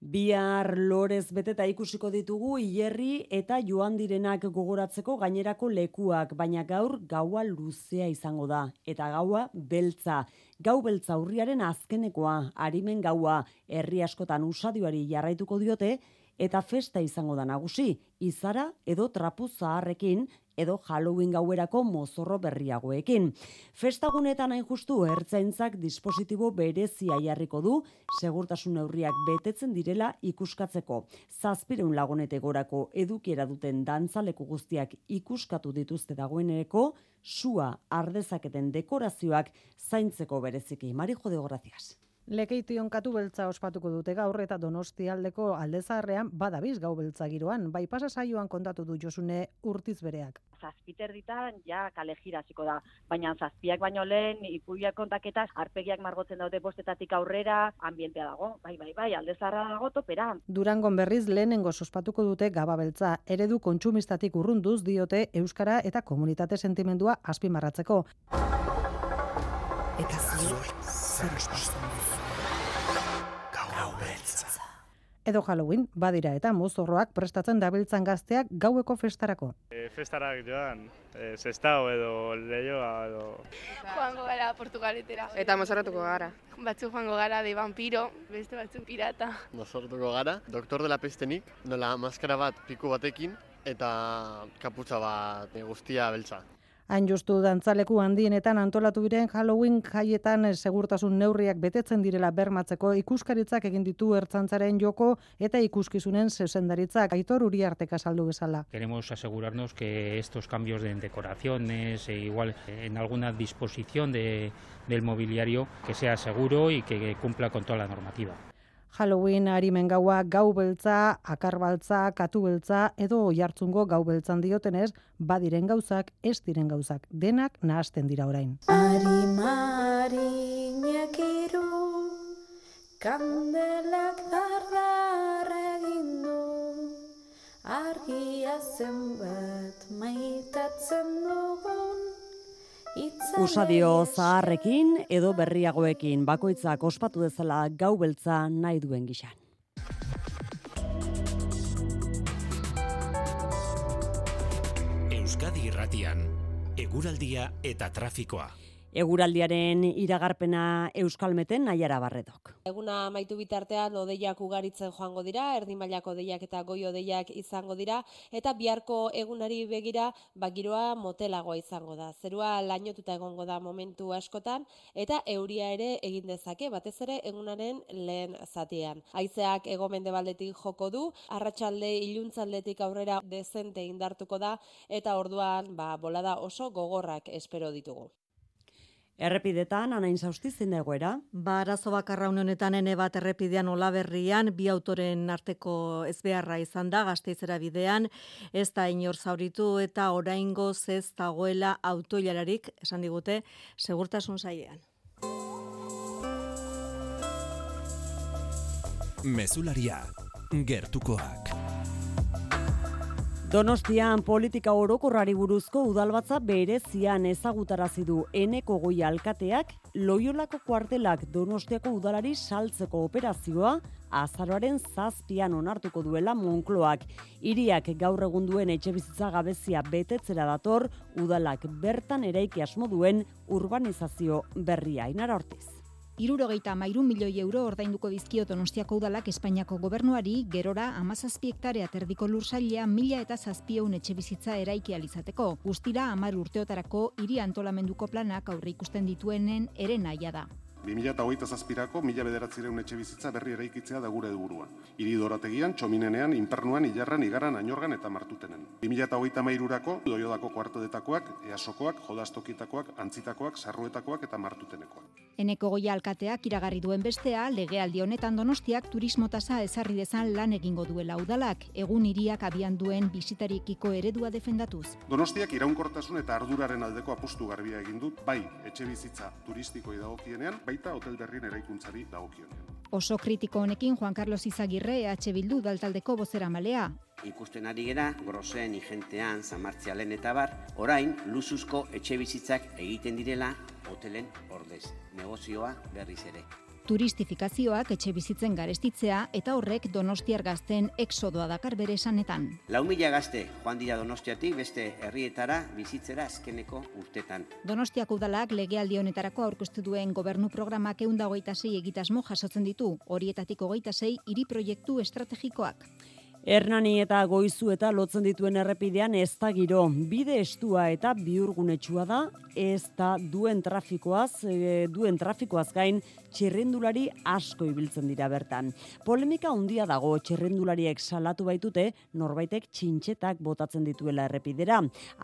Bihar lorez beteta ikusiko ditugu hierri eta joan direnak gogoratzeko gainerako lekuak, baina gaur gaua luzea izango da. Eta gaua beltza. Gau beltza urriaren azkenekoa, harimen gaua, herri askotan usadioari jarraituko diote, eta festa izango da nagusi, izara edo trapu zaharrekin, edo Halloween gauerako mozorro berriagoekin. Festagunetan hain justu ertzaintzak dispositibo berezia jarriko du, segurtasun neurriak betetzen direla ikuskatzeko. Zazpireun lagunete gorako edukiera duten dantzaleku guztiak ikuskatu dituzte dagoeneko, sua ardezaketen dekorazioak zaintzeko bereziki. Mari jode gracias. Lekeition katu beltza ospatuko dute gaur eta donosti aldeko aldezarrean badabiz gau beltza giroan. Bai pasa saioan kontatu du Josune urtiz bereak. Zazpiter ditan ja kale jiraziko da. Baina zazpiak baino lehen ipuiak kontaketaz arpegiak margotzen daude bostetatik aurrera ambientea dago. Bai, bai, bai, aldezarra dago topera. Durangon berriz lehenengo ospatuko dute gaba beltza. Eredu kontsumistatik urrunduz diote Euskara eta komunitate sentimendua azpimarratzeko. Eta zuek, zer edo Halloween badira eta mozorroak prestatzen dabiltzan gazteak gaueko festarako. E, festarak joan, e, zestao edo leioa edo... Joango gara Portugaletera. Eta mozorrotuko gara. Batzuk joango gara de vampiro, beste batzuk pirata. Mozorrotuko gara, doktor dela pestenik, nola maskara bat piku batekin eta kaputza bat guztia beltza. Hain justu dantzaleku handienetan antolatu diren Halloween jaietan segurtasun neurriak betetzen direla bermatzeko ikuskaritzak egin ditu ertzantzaren joko eta ikuskizunen zezendaritzak aitor uri arteka saldu bezala. Queremos asegurarnos que estos cambios de decoraciones e igual en alguna disposición de, del mobiliario que sea seguro y que cumpla con toda la normativa. Halloween arimen gaua gau beltza, akarbaltza, katu beltza edo oihartzungo gau beltzan diotenez, badiren gauzak, ez diren gauzak, denak nahasten dira orain. Arimari nekiru, kandelak dardar egin du, argia zenbat maitatzen dugun, Usadio zaharrekin edo berriagoekin bakoitzak ospatu dezala gau beltza nahi duen gixan. Euskadi Irratian, eguraldia eta trafikoa. Eguraldiaren iragarpena Euskalmeten naiara barredok. Eguna maitu bitartean odeiak ugaritzen joango dira, erdimailako odeiak eta goi odeiak izango dira, eta biharko egunari begira bagiroa motelagoa izango da. Zerua lainotuta egongo da momentu askotan, eta euria ere egin dezake, batez ere egunaren lehen zatean. Haizeak egomende baldetik joko du, arratsalde iluntzaldetik aurrera dezente indartuko da, eta orduan ba, bolada oso gogorrak espero ditugu. Errepidetan, anain zein da egoera? Ba, arazo bakarra honetan ene bat errepidean olaberrian, bi autoren arteko ezbeharra izan da, gazteizera bidean, ez da inor zauritu eta oraingo ez dagoela autoilararik, esan digute, segurtasun zaiean. Mesularia, gertukoak. Donostian politika orokorrari buruzko udalbatza berezian ezagutarazi du eneko goi alkateak loiolako kuartelak Donostiako udalari saltzeko operazioa azaroaren zazpian onartuko duela Monkloak. Iriak gaur egun duen etxe bizitza gabezia betetzera dator udalak bertan eraiki asmo duen urbanizazio berria inara hortiz. Irurogeita mairu milioi euro ordainduko dizkio Donostiako udalak Espainiako gobernuari gerora amazazpi hektarea terdiko lursailea mila eta zazpieun etxe bizitza eraiki alizateko. Guztira amar urteotarako hiri antolamenduko planak aurre ikusten dituenen ere naia da. 2008 zazpirako mila bederatzireun etxe bizitza berri eraikitzea da gure helburua. Hiri dorategian, txominenean, inpernuan, ilarran, igaran, ainorgan eta martutenen. 2008 mairurako, doiodako kuartodetakoak, easokoak, jodastokitakoak, antzitakoak, sarruetakoak eta martutenekoak. Eneko goia alkateak iragarri duen bestea, legealdi honetan donostiak turismo tasa ezarri dezan lan egingo duela udalak, egun hiriak abian duen bisitarikiko eredua defendatuz. Donostiak iraunkortasun eta arduraren aldeko apustu garbia egin dut, bai etxe bizitza turistikoi dagokienean, baita hotel berrien eraikuntzari dagokionean. Oso kritiko honekin Juan Carlos Izagirre EH Bildu daltaldeko bozera malea. Ikusten ari gera, grosen, igentean, zamartzialen eta bar, orain, luzuzko etxe bizitzak egiten direla hotelen ordez. Negozioa berriz ere turistifikazioak etxe bizitzen garestitzea eta horrek donostiar gazten exodoa dakar bere esanetan. Lau mila gazte joan dira donostiatik beste herrietara bizitzera azkeneko urtetan. Donostiak udalak legealdi honetarako aurkeztu duen gobernu programak eunda hogeita zei egitasmo jasotzen ditu, horietatik hogeita zei hiri proiektu estrategikoak. Hernani eta goizu eta lotzen dituen errepidean ez da giro. Bide estua eta biurgunetsua da, ez da duen trafikoaz, e, duen trafikoaz gain txirrindulari asko ibiltzen dira bertan. Polemika handia dago txirrindulariek salatu baitute norbaitek txintxetak botatzen dituela errepidera.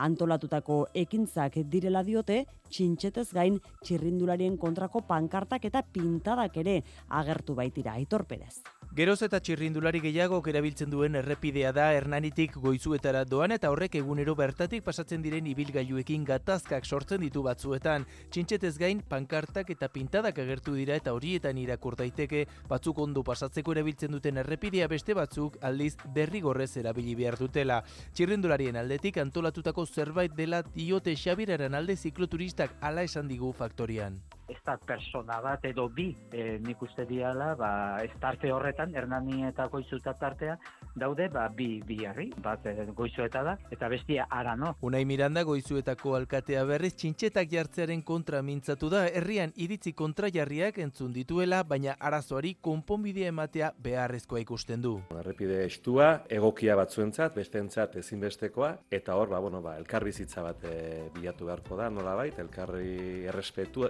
Antolatutako ekintzak direla diote, txintxetez gain txirrindularien kontrako pankartak eta pintadak ere agertu baitira. Aitor Perez. Geroz eta txirrindulari gehiago erabiltzen duen errepidea da Hernanitik goizuetara doan eta horrek egunero bertatik pasatzen diren ibilgailuekin gatazkak sortzen ditu batzuetan. Txintxetez gain pankartak eta pintadak agertu dira eta horietan irakur daiteke batzuk ondo pasatzeko erabiltzen duten errepidea beste batzuk aldiz derrigorrez erabili behar dutela. Txirrindularien aldetik antolatutako zerbait dela diote Xabiraren alde zikloturistak ala esan digu faktorian ez da persona bat edo bi e, nik uste diala, ba, ez tarte horretan, Hernani eta Goizuta tartea, daude, ba, bi, bi herri, bat e, Goizueta da, eta bestia ara no. Unai Miranda Goizuetako alkatea berriz txintxetak jartzearen kontra mintzatu da, herrian iritzi kontra jarriak entzun dituela, baina arazoari konponbidea ematea beharrezkoa ikusten du. Errepide estua, egokia batzuentzat, besteentzat ezinbestekoa, eta hor, ba, bueno, ba, elkarbizitza bat e, bilatu beharko da, nola bait, elkarri errespetu,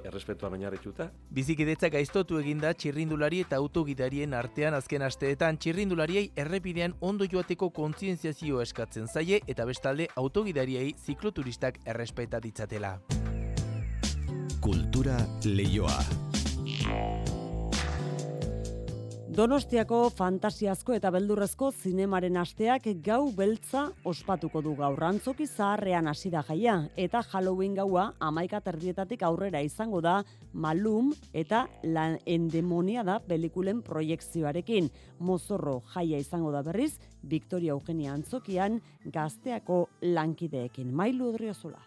errespetu oinarrituta. Bizikidetza gaiztotu eginda txirrindulari eta autogidarien artean azken asteetan txirrindulariei errepidean ondo joateko kontzientziazio eskatzen zaie eta bestalde autogidariei zikloturistak errespeta ditzatela. Kultura leioa. Donostiako fantasiazko eta beldurrezko zinemaren asteak gau beltza ospatuko du gaur antzoki zaharrean hasi da jaia eta Halloween gaua amaika terdietatik aurrera izango da Malum eta La Endemonia da pelikulen proiektzioarekin. Mozorro jaia izango da berriz Victoria Eugenia antzokian gazteako lankideekin. Mailu Odriozola.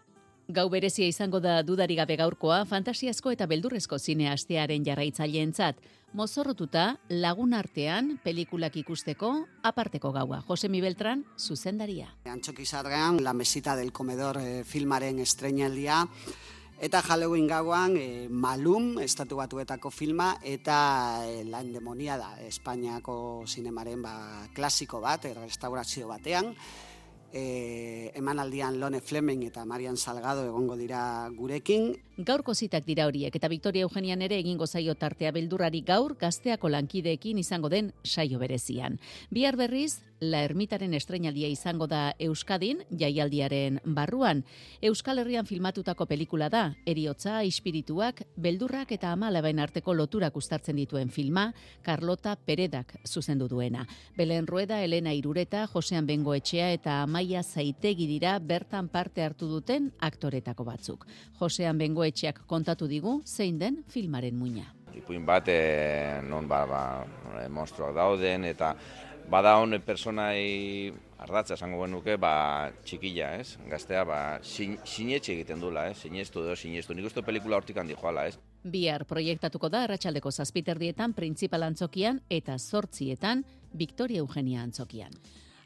Gau berezia izango da dudari gabe gaurkoa fantasiazko eta beldurrezko zine astearen jarraitzaileentzat. Mozorrotuta lagun artean pelikulak ikusteko aparteko gaua. Jose Mi Beltran, zuzendaria. Antxoki zarrean, La Mesita del Comedor eh, filmaren estrenaldia. Eta Halloween gauan e, Malum, estatu batuetako filma, eta e, La Endemonia da, Espainiako zinemaren ba, klasiko bat, restaurazio batean e, emanaldian Lone Fleming eta Marian Salgado egongo dira gurekin. Gaurko zitak dira horiek eta Victoria Eugenian ere egingo zaio tartea beldurrari gaur gazteako lankideekin izango den saio berezian. Bihar berriz, La Ermitaren estreinalia izango da Euskadin, jaialdiaren barruan. Euskal Herrian filmatutako pelikula da, eriotza, ispirituak, beldurrak eta amalabain arteko loturak ustartzen dituen filma, Carlota Peredak zuzendu duena. Belen Rueda, Elena Irureta, Josean Bengoetxea eta Amaia Zaitegi dira bertan parte hartu duten aktoretako batzuk. Josean Bengoetxeak kontatu digu zein den filmaren muina. Ipuin bat, e, non ba, ba, monstruak dauden, eta bada hon personai ardatza esango genuke, ba, txikilla, ez? Gaztea, ba, sin, sinetxe egiten dula, ez? Sinestu edo sinestu. Nik uste pelikula hortik handi joala, ez? Bihar proiektatuko da Arratsaldeko zazpiterdietan, printzipal antzokian eta zortzietan, Victoria Eugenia antzokian.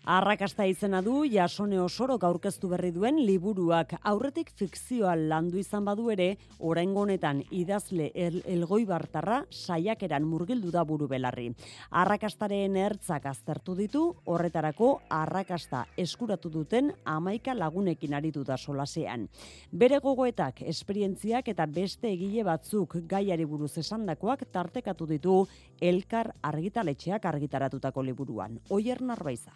Arrakasta izena du jasone osorok aurkeztu berri duen liburuak aurretik fikzioa landu izan badu ere, oraingo honetan idazle el, elgoi bartarra saiakeran murgildu da buru belarri. Arrakastaren ertzak aztertu ditu, horretarako arrakasta eskuratu duten amaika lagunekin aritu da solasean. Bere gogoetak, esperientziak eta beste egile batzuk gaiari buruz esandakoak tartekatu ditu elkar argitaletxeak argitaratutako liburuan. Oier Narbaiza.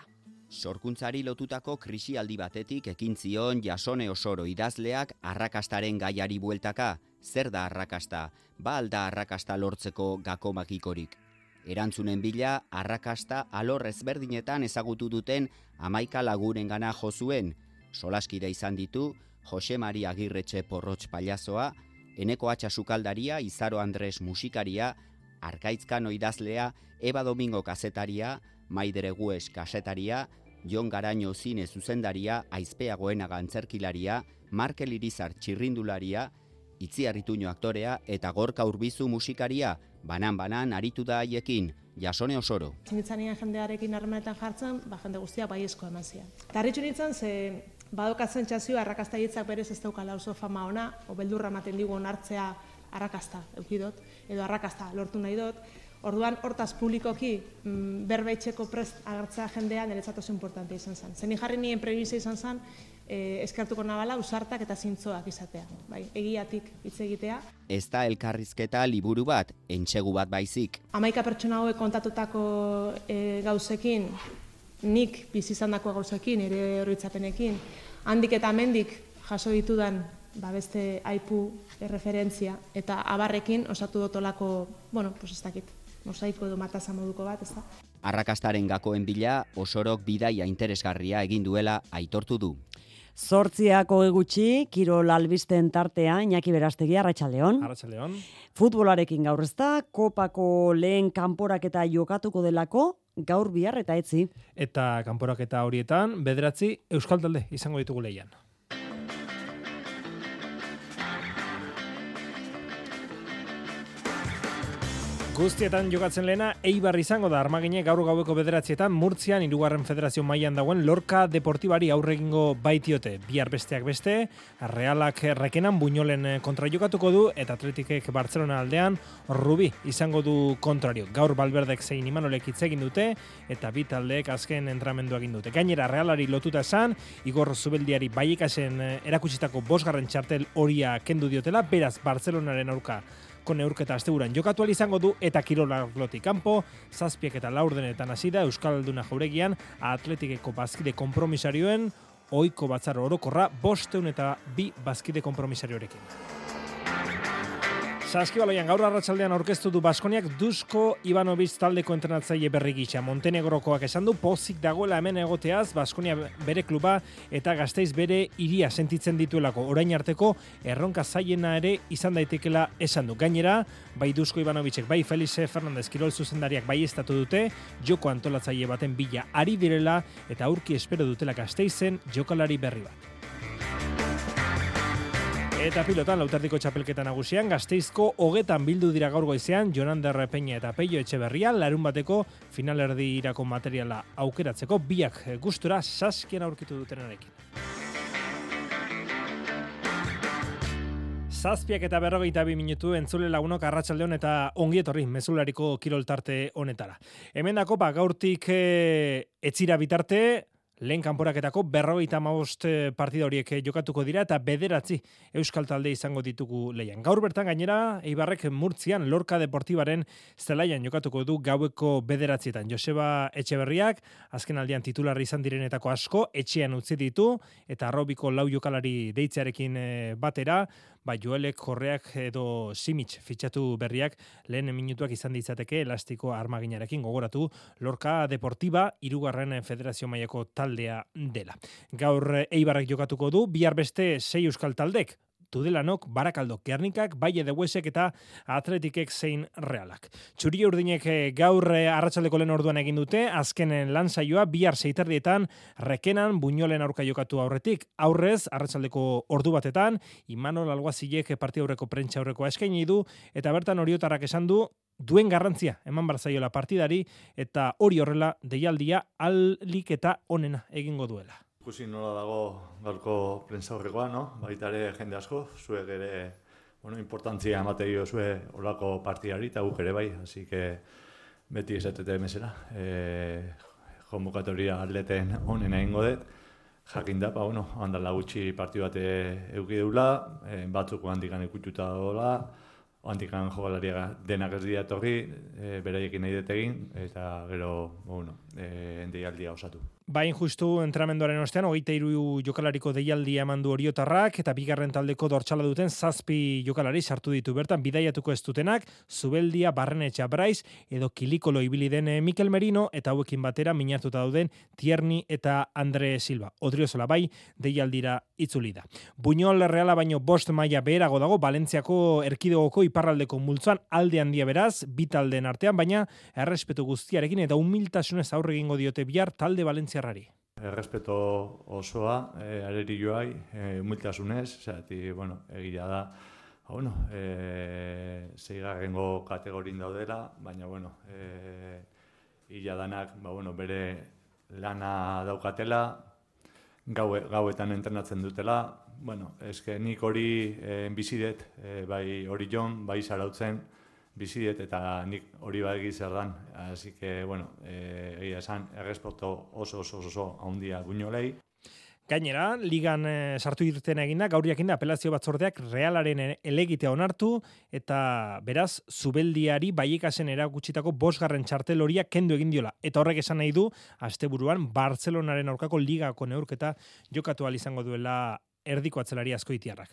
Sorkuntzari lotutako krisialdi batetik ekin zion jasone osoro idazleak arrakastaren gaiari bueltaka, zer da arrakasta, ba alda arrakasta lortzeko gako magikorik. Erantzunen bila, arrakasta alor ezberdinetan ezagutu duten amaika laguren gana jozuen, solaskide izan ditu, Jose Maria Agirretxe porrotx paliazoa, Eneko Atxa Sukaldaria, Izaro Andres musikaria, Arkaitzkano idazlea, Eba Domingo kazetaria, Maidere Gues kasetaria, Jon Garaño zine zuzendaria, aizpeagoena gantzerkilaria, Markel Irizar txirrindularia, Itzi Arrituño aktorea eta Gorka Urbizu musikaria, banan-banan aritu da haiekin, jasone osoro. Zinitzanian jendearekin harremanetan jartzen, ba, jende guztiak baiezko eman zian. Eta harritxu nintzen, ze badokatzen txazioa arrakasta hitzak berez ez daukala oso fama ona, o beldurra ematen digu onartzea arrakasta eukidot, edo arrakasta lortu nahi dut, Orduan, hortaz publikoki mm, berbaitxeko prest agertzea jendean niretzat oso importante izan zen. Zeni jarri nien prebizia izan zen, e, eskertuko nabala, usartak eta zintzoak izatea. Bai, egiatik hitz egitea. Ez da elkarrizketa liburu bat, entxegu bat baizik. Amaika pertsona hauek kontatutako e, gauzekin, nik bizizandako gauzekin, ere horritzapenekin, handik eta amendik jaso ditudan ba beste aipu referentzia eta abarrekin osatu dotolako, bueno, pues ez dakit, mosaiko edo matasa moduko bat, ez da? Arrakastaren gakoen bila, osorok bidaia interesgarria egin duela aitortu du. Zortziako egutxi, Kirol albisten tartea, Iñaki Berastegi, Arratxaldeon. Arratxaldeon. Futbolarekin gaur ez da, kopako lehen kanporak eta jokatuko delako, gaur bihar eta etzi. Eta kanporak eta horietan, bederatzi, Euskal Talde izango ditugu lehian. Guztietan jokatzen lehena, Eibar izango da armagine gaur gaueko bederatzietan Murtzian irugarren federazio mailan dagoen Lorca Deportibari aurregingo baitiote. Bihar besteak beste, Realak rekenan buñolen kontra jokatuko du eta Atletikek Barcelona aldean Rubi izango du kontrario. Gaur Balberdek zein imanolek hitz egin dute eta bi taldeek azken entramendu egin dute. Gainera Realari lotuta esan, Igor Zubeldiari baiekasen erakutsitako bosgarren txartel horia kendu diotela, beraz Barcelonaren aurka neurketa asteburan jokatu izango du eta kirolaglotik kanpo, zazpiek eta laurdenetan hasi da Euskalduna jauregian atletikeko bazkide kompromisarioen, oiko batzar orokorra bosteun eta bi bazkide kompromisariorekin. Saskibaloian gaur arratsaldean aurkeztu du Baskoniak Dusko Ivanovic taldeko entrenatzaile berri gisa. Montenegrokoak esan du pozik dagoela hemen egoteaz Baskonia bere kluba eta Gasteiz bere iria sentitzen dituelako. Orain arteko erronka zaiena ere izan daitekela esan du. Gainera, bai Dusko Ivanovicek, bai Felice Fernandez Kirol zuzendariak bai estatu dute, joko antolatzaile baten bila ari direla eta aurki espero dutela Gasteizen jokalari berri bat. Eta pilotan lautardiko txapelketa nagusian, gazteizko hogetan bildu dira gaur goizean, Jonander Peña eta Peio Etxeberria, larun bateko finalerdi irako materiala aukeratzeko, biak gustura saskien aurkitu dutenarekin. Zazpiak eta berrogeita bi minutu entzule lagunok arratsaldeon eta ongietorri mezulariko kiroltarte honetara. Hemen dako, ba, gaurtik e, etzira bitarte, lehen kanporaketako berrogeita maost eh, partida horiek eh, jokatuko dira eta bederatzi euskal talde izango ditugu lehian. Gaur bertan gainera, Eibarrek Murtzian Lorca Deportibaren zelaian jokatuko du gaueko bederatzietan. Joseba Etxeberriak, azken aldian titularri izan direnetako asko, etxean utzi ditu eta arrobiko lau jokalari deitzearekin eh, batera, ba Joelek Korreak edo Simic fitxatu berriak lehen minutuak izan ditzateke elastiko armaginarekin gogoratu Lorca Deportiva irugarren federazio mailako taldea dela. Gaur Eibarrek jokatuko du, bihar beste sei euskal taldek, Tudelanok, Barakaldok, Gernikak, Baie de Huesek eta Atletikek zein realak. Txuri urdinek eh, gaur eh, arratsaldeko lehen orduan egin dute, azkenen lan saioa bihar zeiterdietan rekenan buñolen aurka jokatu aurretik. Aurrez, arratsaldeko ordu batetan, Imanol Alguazilek partia aurreko prentsa aurreko eskaini du, eta bertan oriotarrak esan du, duen garrantzia eman barzaiola partidari eta hori horrela deialdia alik eta onena egingo duela. Ikusi nola dago galko prensa horrekoa, no? Baita ere jende asko, zuek ere bueno, importantzia emate zue olako partidari eta guk ere bai, así que beti esatete mesera. E, konvokatoria atleten onena egingo dut. Jakin da, ba, bueno, handala gutxi partidu bate euki deula, e, batzuk handikan ikututa dola, handikan jogalaria denak ez dira e, beraiekin nahi dut egin, eta gero, bueno, e, osatu. Bain justu entramenduaren ostean, hogeita iru jokalariko deialdi eman du oriotarrak, eta bigarren taldeko dortxala duten zazpi jokalari sartu ditu bertan, bidaiatuko ez dutenak, Zubeldia, Barrenetxa Braiz, edo Kilikolo ibili den eh, Mikel Merino, eta hauekin batera minartuta dauden Tierni eta Andre Silva. Odriozola bai, deialdira itzuli da. Buñol reala baino bost maila beherago dago, Valentziako erkidegoko iparraldeko multzuan alde handia beraz, bitalden artean, baina errespetu guztiarekin eta humiltasunez aurre egingo diote bihar talde Valentzia Valentziarrari. Errespeto osoa, e, areri joai, e, humiltasunez, zati, bueno, egia da, ba, bueno, e, zeigarrengo kategorin daudela, baina, bueno, e, illa danak, ba, bueno, bere lana daukatela, gaue, gauetan entrenatzen dutela, bueno, eske nik hori e, bizidet, e, bai hori jon, bai zarautzen, biziet eta nik hori badegi zer dan. Así que, bueno, eh, egia esan, errespoto oso oso oso haundia guinolei. Gainera, ligan e, sartu irten egina, gaur jakin da apelazio batzordeak realaren elegitea onartu, eta beraz, zubeldiari baiekasen erakutsitako bosgarren txartel horia kendu egin diola. Eta horrek esan nahi du, asteburuan Barcelonaren aurkako ligako neurketa jokatu izango duela erdiko atzelari askoitiarrak.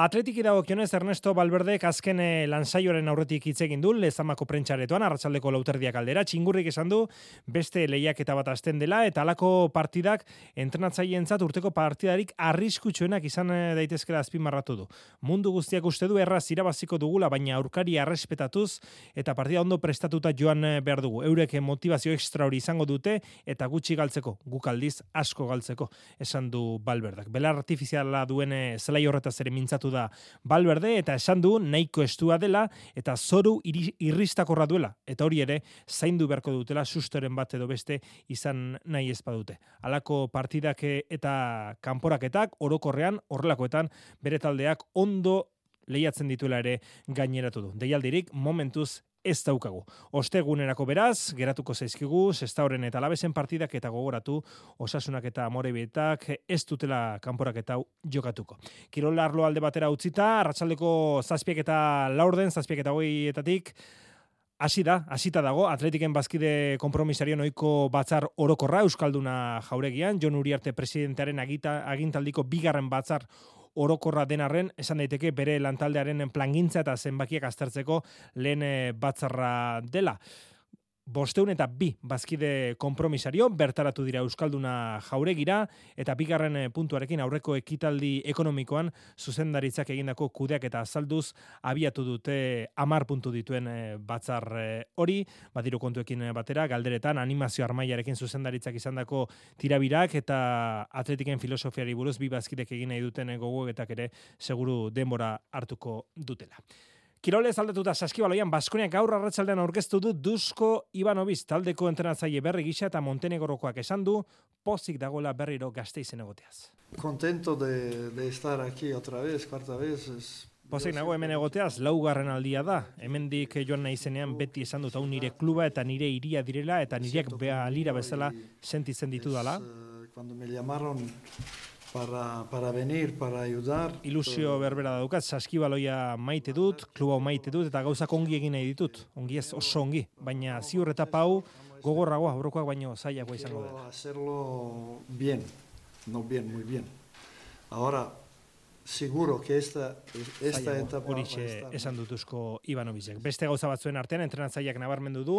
Atletiki dago kionez Ernesto Valverde azken eh, lansaioaren aurretik hitz egin du lezamako prentxaretoan arratsaldeko lauterdiak aldera txingurrik esan du beste lehiak eta bat asten dela eta alako partidak entrenatzaientzat urteko partidarik arriskutsuenak izan eh, daitezkela azpimarratu du. Mundu guztiak uste du erraz irabaziko dugula baina aurkari arrespetatuz eta partida ondo prestatuta joan eh, behar dugu. Eurek motivazio ekstra hori izango dute eta gutxi galtzeko, guk aldiz asko galtzeko esan du Valverdak. Belar artifizial bezala duen eh, zelai horretaz ere mintzatu da Balberde eta esan du nahiko estua dela eta zoru irristakorra duela eta hori ere zaindu beharko dutela sustoren bat edo beste izan nahi ez badute. Halako partidak eh, eta kanporaketak orokorrean horrelakoetan bere taldeak ondo lehiatzen dituela ere gaineratu du. Deialdirik momentuz ez daukagu. Ostegunerako beraz, geratuko zaizkigu, sestauren eta labesen partidak eta gogoratu, osasunak eta amorebietak ez dutela kanporak eta jokatuko. Kirol arlo alde batera utzita, arratsaldeko zazpiek eta laurden, zazpiek eta goietatik, Hasi da, hasita dago, atletiken bazkide kompromisario noiko batzar orokorra, Euskalduna jauregian, Jon Uriarte presidentearen agita, agintaldiko bigarren batzar orokorra denarren, esan daiteke bere lantaldearen plangintza eta zenbakiak aztertzeko lehen eh, batzarra dela bosteun eta bi bazkide kompromisario, bertaratu dira Euskalduna jauregira, eta bigarren eh, puntuarekin aurreko ekitaldi ekonomikoan zuzendaritzak egindako kudeak eta azalduz abiatu dute amar puntu dituen eh, batzar eh, hori, badiru kontuekin batera, galderetan animazio armaiarekin zuzendaritzak izandako tirabirak eta atletiken filosofiari buruz bi bazkidek egin nahi duten gogoetak ere seguru denbora hartuko dutela. Kirolez aldetuta saskibaloian Baskoniak gaur arratsaldean aurkeztu du Dusko Ivanovic taldeko entrenatzaile berri gisa eta Montenegorokoak esan du pozik dagoela berriro gazteizen egoteaz. Contento de, de estar aquí otra vez, cuarta vez. Es... Pozik nago hemen egoteaz, laugarren aldia da. Hemendik joan nahi zenean beti esan dut hau nire kluba eta nire iria direla eta nireak bea alira bezala sentitzen ditu dala. Eh, cuando me llamaron para, para venir, para ayudar. Ilusio berbera daukat, saskibaloia maite dut, kluba maite dut, eta gauzak ongi egin nahi ditut. Ongi ez oso ongi, baina ziur eta pau gogorragoa, aurrokoak baino zailagoa izango dela. hacerlo bien, no bien, muy bien. Ahora, seguro que esta, esta etapa... Horixe esan dutuzko Ivanovicek. Beste gauza batzuen artean, entrenatzaileak nabarmendu du,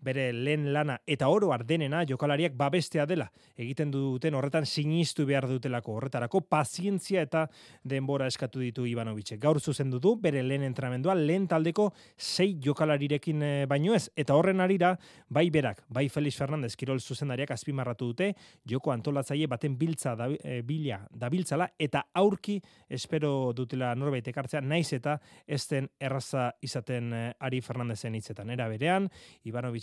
bere lehen lana eta oro ardenena jokalariak babestea dela. Egiten duten horretan sinistu behar dutelako horretarako pazientzia eta denbora eskatu ditu Ivanovic. Gaur zuzendu du bere lehen entrenamendua lehen taldeko sei jokalarirekin eh, baino ez eta horren arira bai berak, bai Felix Fernandez Kirol zuzendariak azpimarratu dute joko antolatzaile baten biltza da, e, bila dabiltzala eta aurki espero dutela norbait ekartzea naiz eta ez erraza izaten e, Ari Fernandezen hitzetan era berean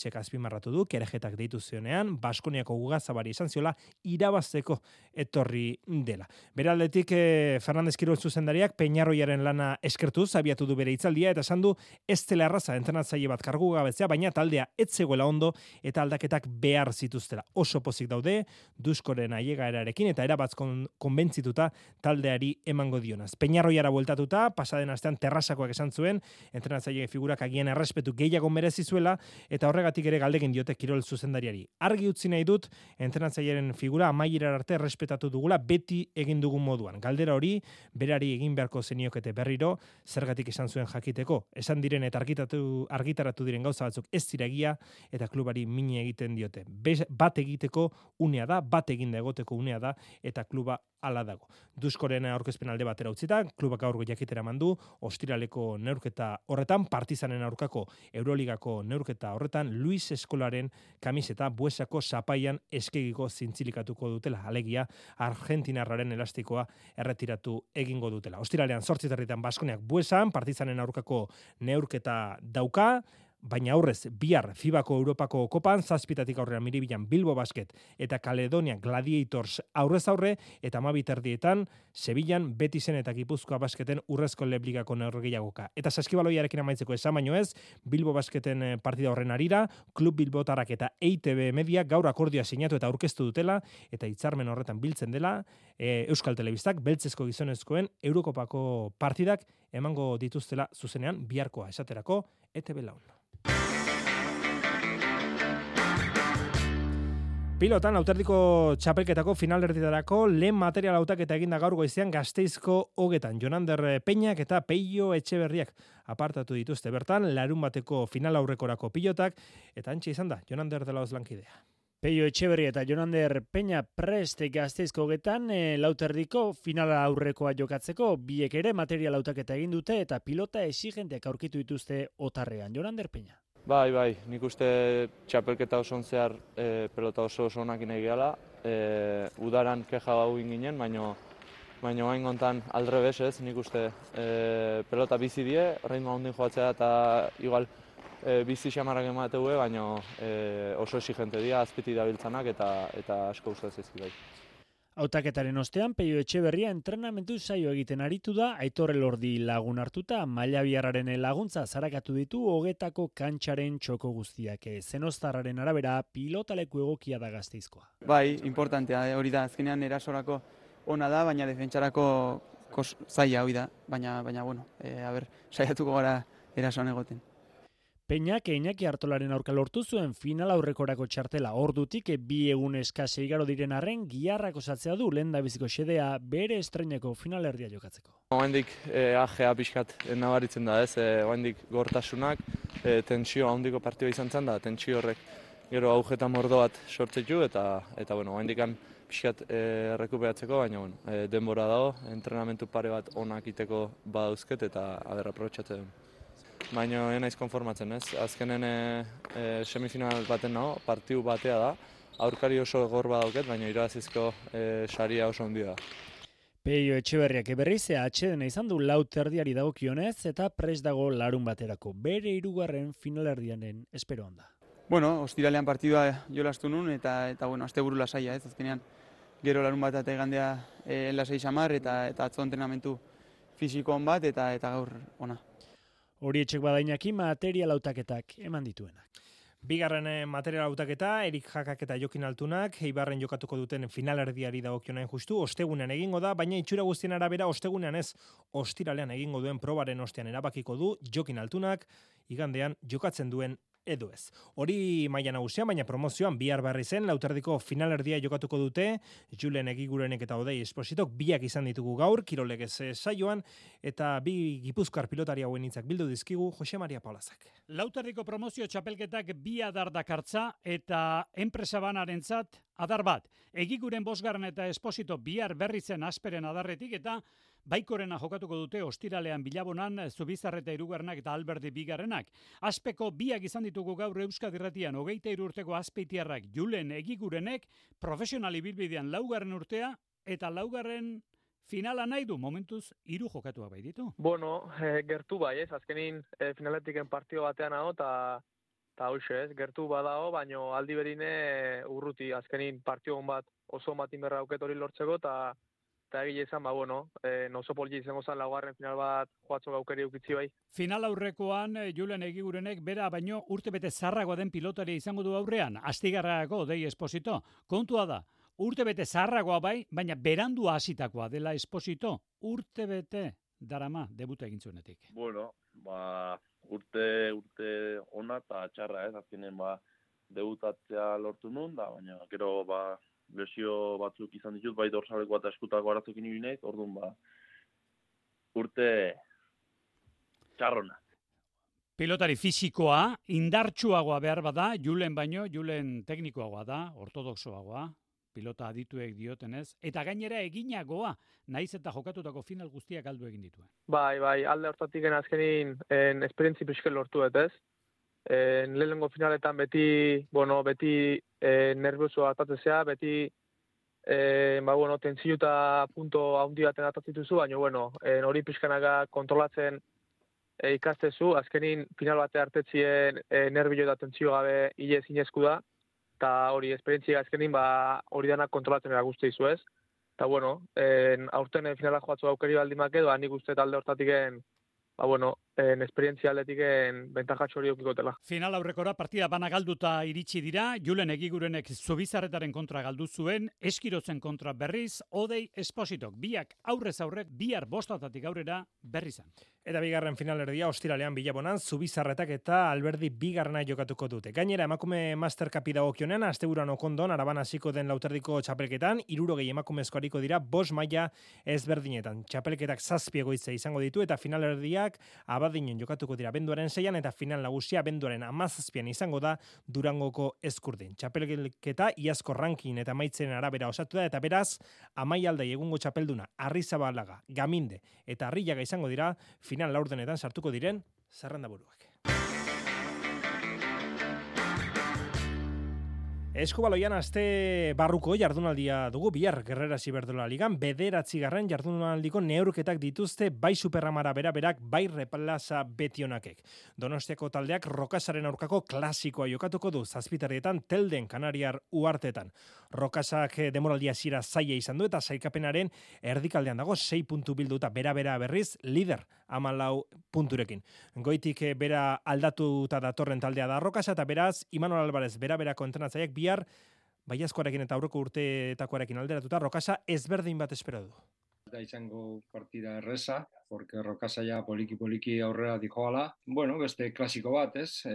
Ivanovicek azpimarratu du kerejetak deitu zionean Baskoniako ugazabari izan ziola irabazteko etorri dela. Beraldetik e, Fernandez Kirol zuzendariak Peñarroiaren lana eskertuz abiatu du bere hitzaldia eta esan du ez dela erraza entrenatzaile bat kargu gabetzea baina taldea etzegoela ondo eta aldaketak behar zituztela. Oso pozik daude Duskoren ailegaerarekin eta erabatz konbentzituta taldeari emango dionaz. Peñarroiara bueltatuta, pasaden astean terrasakoak esan zuen, entrenatzaile figurak agian errespetu gehiago merezi zuela eta horregatik ere galdegin diote kirol zuzendariari. Argi utzi nahi dut entrenatzaileren figura amaierar arte errespetatu dugula beti egin dugun moduan. Galdera hori berari egin beharko zeniokete berriro zergatik esan zuen jakiteko. Esan diren eta argitatu argitaratu diren gauza batzuk ez dira eta klubari mini egiten diote. bat egiteko unea da, bat egin egoteko unea da eta kluba ala dago. Duzkoren aurkezpen alde batera utzita, klubak aurgo jakitera mandu, ostiraleko neurketa horretan, partizanen aurkako Euroligako neurketa horretan, Luis Eskolaren kamiseta buesako zapaian eskegiko zintzilikatuko dutela. Alegia, Argentinarraren elastikoa erretiratu egingo dutela. Ostiralean sortziterritan Baskoneak buesan, partizanen aurkako neurketa dauka, baina aurrez bihar FIBako Europako kopan zazpitatik aurrean miribilan Bilbo Basket eta Caledonia Gladiators aurrez aurre eta mabiterdietan Sevillan Betisen eta Gipuzkoa Basketen urrezko lebligako neurgehiagoka. Eta saskibaloiarekin amaitzeko esan baino ez, Bilbo Basketen eh, partida horren arira, Klub Bilbotarak eta EITB Media gaur akordioa sinatu eta aurkeztu dutela eta hitzarmen horretan biltzen dela e, Euskal Telebistak beltzezko gizonezkoen Eurokopako partidak emango dituztela zuzenean biharkoa esaterako ETB laun. Pilotan, auterdiko txapelketako final erditarako lehen material autaketa eginda gaur goizean gazteizko hogetan. Jonander Peñak eta Peio Etxeberriak apartatu dituzte bertan, larun bateko final aurrekorako pilotak, eta antxe izan da, Jonander dela lankidea. Peio Etxeberri eta Jonander Peña preste gazteizko hogetan e, lauterdiko finala aurrekoa jokatzeko, biek ere material autaketa egin dute eta pilota exigenteak aurkitu dituzte otarrean. Jonander Peña. Bai, bai, nik uste txapelketa oso zehar e, pelota oso oso onak inai gehala. E, udaran keja hau inginen, baino, baino hain gontan aldrebes ez, nik uste e, pelota bizi die, horrein ondin joatzea eta igual e, bizi xamarrak emateue, baino e, oso exigente dira, azpiti dabiltzanak eta, eta asko ustez ez bai. Autaketaren ostean, Peio Etxeberria entrenamentu saio egiten aritu da, aitorre lordi lagun hartuta, maila biarraren laguntza zarakatu ditu hogetako kantxaren txoko guztiak. Eh, zenoztarraren arabera, pilotaleku egokia da gazteizkoa. Bai, importantea, eh, hori da, azkenean erasorako ona da, baina defentsarako kos, zaila hori da, baina, baina bueno, e, a ber, saiatuko gara erasoan egoten. Peñak Iñaki Artolaren aurka lortu zuen final aurrekorako txartela. Ordutik bi egun eskase igaro diren arren giarrak osatzea du lenda biziko xedea bere estreneko finalerdia jokatzeko. Oendik e, eh, AGA pixkat nabaritzen da ez, e, oendik gortasunak, e, tensio handiko partioa izan zen da, tensio horrek gero aujeta mordo bat sortzetu eta eta bueno, oendikan pixkat e, rekuperatzeko, baina bueno, e, denbora dago, entrenamentu pare bat onak iteko badauzket eta aderra aprobetsatzen baina ez naiz konformatzen, ez? Azkenen e, e, semifinal baten nago, partiu batea da, aurkari oso gor badauket, baina irabazizko e, saria oso ondia da. Peio Etxeberriak eberrizea atxedena izan du lau terdiari dagokionez eta pres dago larun baterako. Bere hirugarren finalerdianen espero handa. Bueno, ostiralean partidua jolastu nun eta eta bueno, asteburu lasaia, ez? Azkenean gero larun bat eta egandea e, lasai samar eta eta atzo entrenamentu fisikoan bat eta eta gaur ona. Hori etxek badainaki material autaketak eman dituenak. Bigarren eh, material autaketa, Erik Jakak eta Jokin Altunak, Eibarren jokatuko duten finalerdiari dagokionain justu, ostegunean egingo da, baina itxura guztien arabera ostegunean ez, ostiralean egingo duen probaren ostean erabakiko du, Jokin Altunak, igandean jokatzen duen edo ez. Hori maila nagusia, baina promozioan bihar barri zen, lauterdiko finalerdia jokatuko dute, Julen Egigurenek eta Odei Espositok biak izan ditugu gaur, kirolegez saioan, eta bi gipuzkoar pilotari hauen hitzak bildu dizkigu Jose Maria Paulazak. Lauterdiko promozio txapelketak bi adar dakartza eta enpresa banarentzat adar bat. Egiguren bosgarren eta esposito bihar berri zen asperen adarretik eta Baikorena jokatuko dute ostiralean bilabonan Zubizarreta irugarrenak eta Alberdi bigarrenak. Aspeko biak izan ditugu gaur Euskadi Irratian hogeita urteko azpeitiarrak Julen Egigurenek profesionali bilbidean laugarren urtea eta laugarren finala nahi du momentuz hiru jokatua bai ditu. Bueno, e, gertu bai, ez, azkenin e, finaletiken partio batean hau, eta eta hoxe, ez, gertu badao, baino aldi berine urruti, azkenin partio bat oso matin berra auket hori lortzeko, eta eta egile izan, ba, bueno, e, noso politi izango zen laugarren final bat joatzo gaukeri ukitzi bai. Final aurrekoan, Julen Egigurenek, bera baino urte bete zarragoa den pilotari izango du aurrean, astigarrako dei esposito. Kontua da, urte bete zaharragoa bai, baina berandu hasitakoa dela esposito, urte bete darama debuta egin zuenetik. Bueno, ba, urte, urte ona eta txarra ez, azkenen ba, debutatzea lortu nun, da, baina gero ba, lesio batzuk izan ditut, bai dorsaleko eta eskutako arazokin ibinez, orduan ba, urte txarrona. Pilotari fisikoa, indartsuagoa behar bada, julen baino, julen teknikoagoa da, ortodoxoagoa, pilota adituek diotenez, eta gainera eginagoa, naiz eta jokatutako final guztiak aldu egin dituen. Bai, bai, alde hortatik azkenin en esperientzi pixkel lortu ez. En lehenengo finaletan beti, bueno, beti e, nervioso atatzea, beti e, ba, bueno, tentzio eta punto haundi baten atatzituzu, baina, bueno, en hori pixkanaga kontrolatzen e, ikastezu, azkenin final bate hartetzien e, nervio eta tentzio gabe hile zinezku da, eta hori esperientzia azkenin ba hori dana kontrolatzen era guzti izu, ez? Ta bueno, en aurten finala joatzu aukeri baldin edo, ba, nik uste talde hortatiken ba, bueno, en esperientzia atletiken bentajatxo hori okikotela. Final aurrekora partida bana galduta iritsi dira, Julen Egigurenek Zubizarretaren kontra galdu zuen, Eskirotzen kontra berriz, Odei Espositok, biak aurrez aurrek, bihar bostatatik aurrera berri zan. Eta bigarren finalerdia ostiralean bilabonan, Zubizarretak eta Alberdi bigarrena jokatuko dute. Gainera, emakume Master Cupi dagokionean, asteburuan okondon, araban hasiko den lauterdiko txapelketan, irurogei emakumezko hariko dira, bos maila ezberdinetan. Txapelketak zazpiegoitze izango ditu, eta finalerdiak abadinen jokatuko dira benduaren zeian eta final nagusia benduaren amazazpian izango da Durangoko eskurdin. Txapelketa iazko rankin eta maitzen arabera osatu da eta beraz amaialdai egungo txapelduna Arrizabalaga, Gaminde eta Arriaga izango dira final laurdenetan sartuko diren zerrendaburuak. Eskubaloian aste barruko jardunaldia dugu bihar Gerrera Ziberdola Ligan bederatzi garren jardunaldiko neurketak dituzte bai superramara bera berak bai replaza betionakek. Donostiako taldeak rokasaren aurkako klasikoa jokatuko du zazpitarrietan telden kanariar uartetan. Rokasak demoraldia zira zaia izan du eta zaikapenaren erdikaldean dago 6 puntu bilduta bera bera berriz lider amalau punturekin. Goitik bera aldatu eta datorren taldea da rokasa eta beraz Imanol Alvarez bera bera kontenatzaiek bi bihar baiazkoarekin eta aurreko urteetakoarekin alderatuta Rokasa ezberdin bat espero du. Da izango partida erresa, porque Rokasa ja poliki poliki aurrera dijoala. Bueno, beste klasiko bat, ez? E,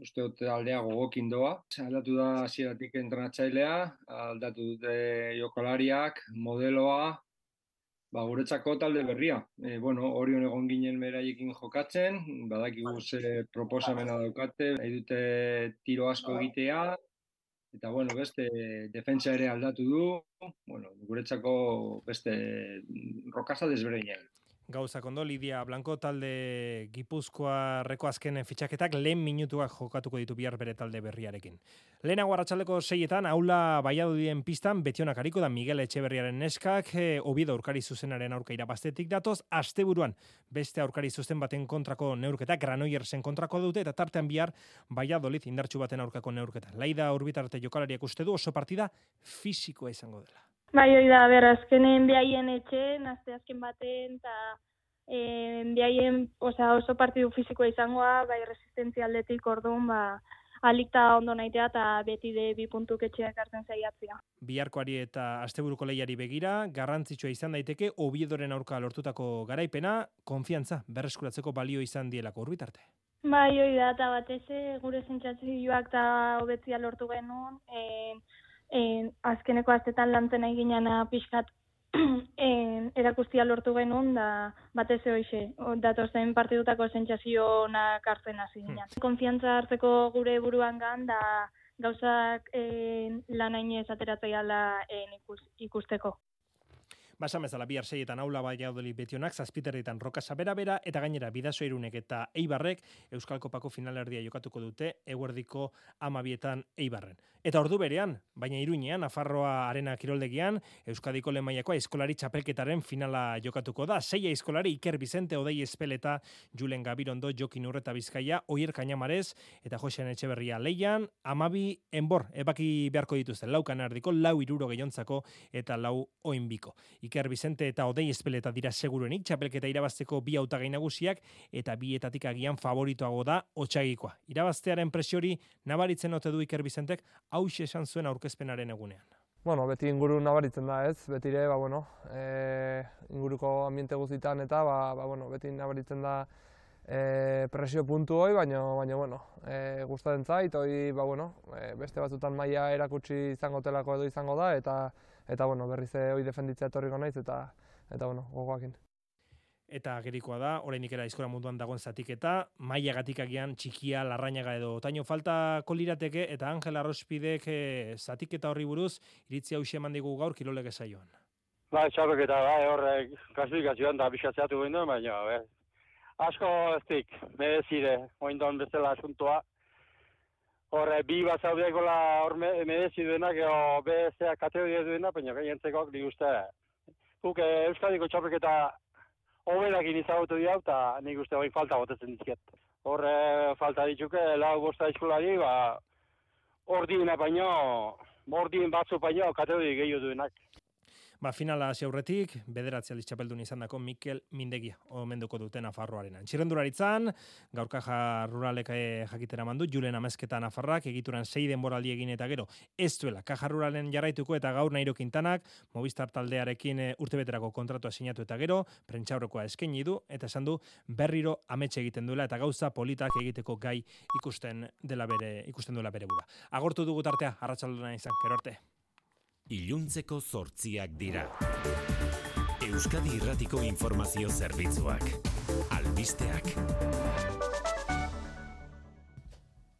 uste dute aldea gogokin doa. Aldatu da hasieratik entrenatzailea, aldatu dute jokalariak, modeloa, ba, guretzako talde berria. E, bueno, hori egon ginen beraiekin jokatzen, badakigu ze proposamena daukate, nahi dute tiro asko egitea, Eta bueno, beste defentsa ere aldatu du, bueno, guretzako beste rokasa desberdina gauza kondo, Lidia Blanco talde Gipuzkoa reko azken fitxaketak lehen minutuak jokatuko ditu bihar bere talde berriarekin. Lehenago arratsaldeko seietan, aula baiadudien pistan, betionak hariko da Miguel Etxeberriaren neskak, e, obido aurkari zuzenaren aurka irabaztetik datoz, asteburuan beste aurkari zuzen baten kontrako neurketa, granoiersen kontrako dute, eta tartean bihar baiadolit indartsu baten aurkako neurketa. Laida urbitarte jokalariak uste du oso partida fisikoa izango dela. Bai, hori da, ber, azkenen bihaien etxe, nazte azken baten, eta e, bihaien oza, oso partidu fizikoa izangoa, bai, resistenzia aldetik orduan, ba, alikta ondo naitea eta beti de bi puntuk etxeak hartzen zaiatzia. Biharkoari eta asteburuko lehiari begira, garrantzitsua izan daiteke, obiedoren aurka lortutako garaipena, konfiantza, berreskuratzeko balio izan dielako urbitarte. Bai, hori da, eta batez gure sentsazioak eta hobetzia lortu genuen, e, e, azkeneko astetan lantzen nahi ginen pixkat e, erakustia lortu genuen, da batez hoxe, datozen partidutako sentsazioak hartzen hasi ginen. Hmm. Konfiantza hartzeko gure buruan gan, da gauzak e, lan hainez ateratzea e, ikusteko. Basan bezala bihar seietan aula bai jaudeli betionak, zazpiterritan roka sabera bera, eta gainera bidazo irunek eta eibarrek Euskal Kopako finalerdia jokatuko dute eguerdiko amabietan eibarren. Eta ordu berean, baina iruñean, Afarroa arena kiroldegian, Euskadiko lemaiakoa eskolari txapelketaren finala jokatuko da. Seia eskolari Iker Bizente, Odei Espeleta, Julen Gabirondo, Jokin Urreta Bizkaia, Oier Kainamarez, eta Josean Etxeberria leian, amabi enbor, ebaki beharko dituzten, lau kanardiko, lau iruro gehiontzako, eta lau oinbiko. Iker Bizente eta Odei Espeleta dira seguruenik, txapelketa irabazteko bi autagai nagusiak, eta bietatik agian favoritoago da, otxagikoa. Irabaztearen presiori, nabaritzen ote du Iker Bizentek, hau esan zuen aurkezpenaren egunean. Bueno, beti inguru nabaritzen da, ez? Beti ere, ba, bueno, e, inguruko ambiente guztitan eta, ba, ba, bueno, beti nabaritzen da e, presio puntu hoi, baina, baina, bueno, e, gustatzen zait, hoi, ba, bueno, e, beste batzutan maila erakutsi izango telako edo izango da, eta, eta bueno, berriz hoi defenditzea etorriko naiz, eta, eta, bueno, gogoakin. Eta gerikoa da, oraindik era eskola munduan dagoen zatiketa, mailagatik agian txikia, larrainaga edo taino falta kolirateke, eta Angel Arrospidek e, zatiketa horri buruz, iritzi hau eman digu gaur kirolege saioan. Ba, txapek eta ba, horre klasifikazioan da biskatzeatu guen baina, be, asko ez dik, medezide, oindon bezala asuntoa, Horre, bi bat zaudeko la hor medezi duenak, edo BSA kategoria duenak, baina gainentzeko nik uste. Guk Euskadiko txapeketa hobenak inizagotu dira, eta nik uste hori falta botetzen dizkiet. Horre falta ditzuke, lau bosta eskolari, ba, ordien baino, ordien batzu baino, kategori gehiago duenak. Ba, finala hasi aurretik, bederatzi aldiz txapeldun izan dako Mikel Mindegia, omenduko duten Nafarroaren. Txirrenduraritzan, gaur kaja ruralek eh, jakitera mandu, Julen Amezketa Nafarrak, egituran sei denboraldi egin eta gero, ez duela, kaja ruralen jarraituko eta gaur nairo kintanak, Movistar taldearekin eh, urtebeterako kontratua sinatu eta gero, prentxaurrekoa eskaini du, eta esan du, berriro ametxe egiten duela, eta gauza politak egiteko gai ikusten dela bere, ikusten duela bere bura. Agortu dugu tartea, arratsalduna izan, gero arte iluntzeko zortziak dira. Euskadi Irratiko Informazio Zerbitzuak. Albisteak.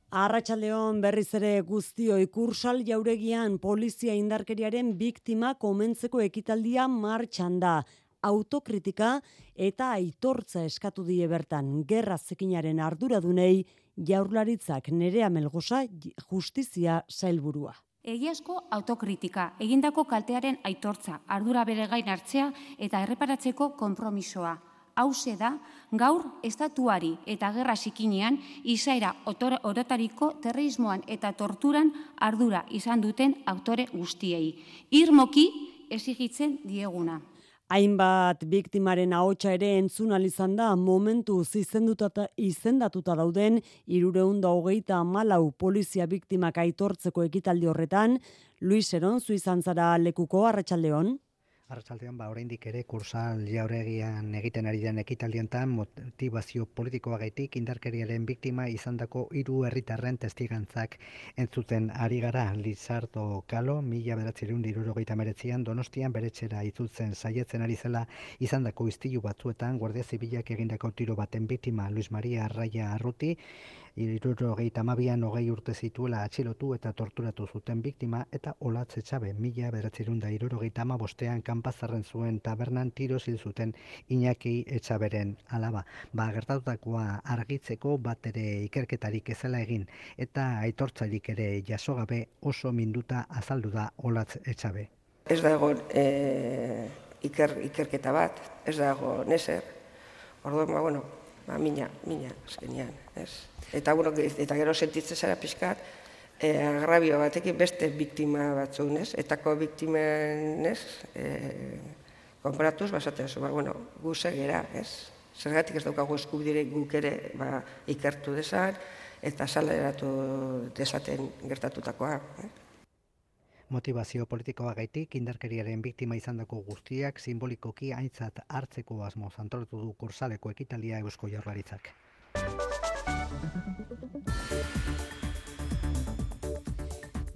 Arratxaldeon berriz ere guztio ikursal jauregian polizia indarkeriaren biktima komentzeko ekitaldia martxan da. Autokritika eta aitortza eskatu die bertan gerra zekinaren arduradunei jaurlaritzak nerea melgosa justizia zailburua. Egiazko autokritika, egindako kaltearen aitortza, ardura bere gain hartzea eta erreparatzeko konpromisoa. Hauze da, gaur estatuari eta gerra sikinean izaera orotariko terrorismoan eta torturan ardura izan duten autore guztiei. Irmoki ezigitzen dieguna. Hainbat biktimaren ahotsa ere entzun izan da momentu izenduta izendatuta dauden irureunda hogeita malau polizia biktimak aitortzeko ekitaldi horretan, Luis Eron, zu izan zara lekuko, arratsaldeon. Arratsaldean ba oraindik ere kursal jauregian egiten ari den ekitaldientan motivazio politikoagatik indarkeriaren biktima izandako hiru herritarren testigantzak entzuten ari gara. Lizardo Kalo 1979an Donostian beretzera itzultzen saietzen ari zela izandako istilu batzuetan Guardia Zibilak egindako tiro baten biktima Luis Maria Arraia Arruti iruro gehi tamabian hogei urte zituela atxilotu eta torturatu zuten biktima eta olatze txabe mila beratzerunda iruro gehi tamabostean kanpazarren zuen tabernan tiro zuten Iñaki etxaberen alaba. Ba, gertatutakoa argitzeko bat ere ikerketarik ezela egin eta aitortzalik ere jasogabe oso minduta azaldu da olatz etxabe. Ez dago e, iker, ikerketa bat, ez dago neser, orduan, ba, bueno, ba, mina, mina, azkenian, ez? Eta, bueno, eta gero sentitzen zara pixkat, e, agrabio batekin beste biktima batzuk, ez? Etako biktimen, ez? E, konparatuz, basatea zu, ba, bueno, gu segera, ez? Zergatik ez daukagu eskubidire guk ere ba, ikertu desan, eta saleratu desaten gertatutakoa. Eh? Motivazio politikoa gaitik, indarkeriaren biktima izandako guztiak simbolikoki aintzat hartzeko asmo antolatu du kursaleko ekitalia eusko jorlaritzak.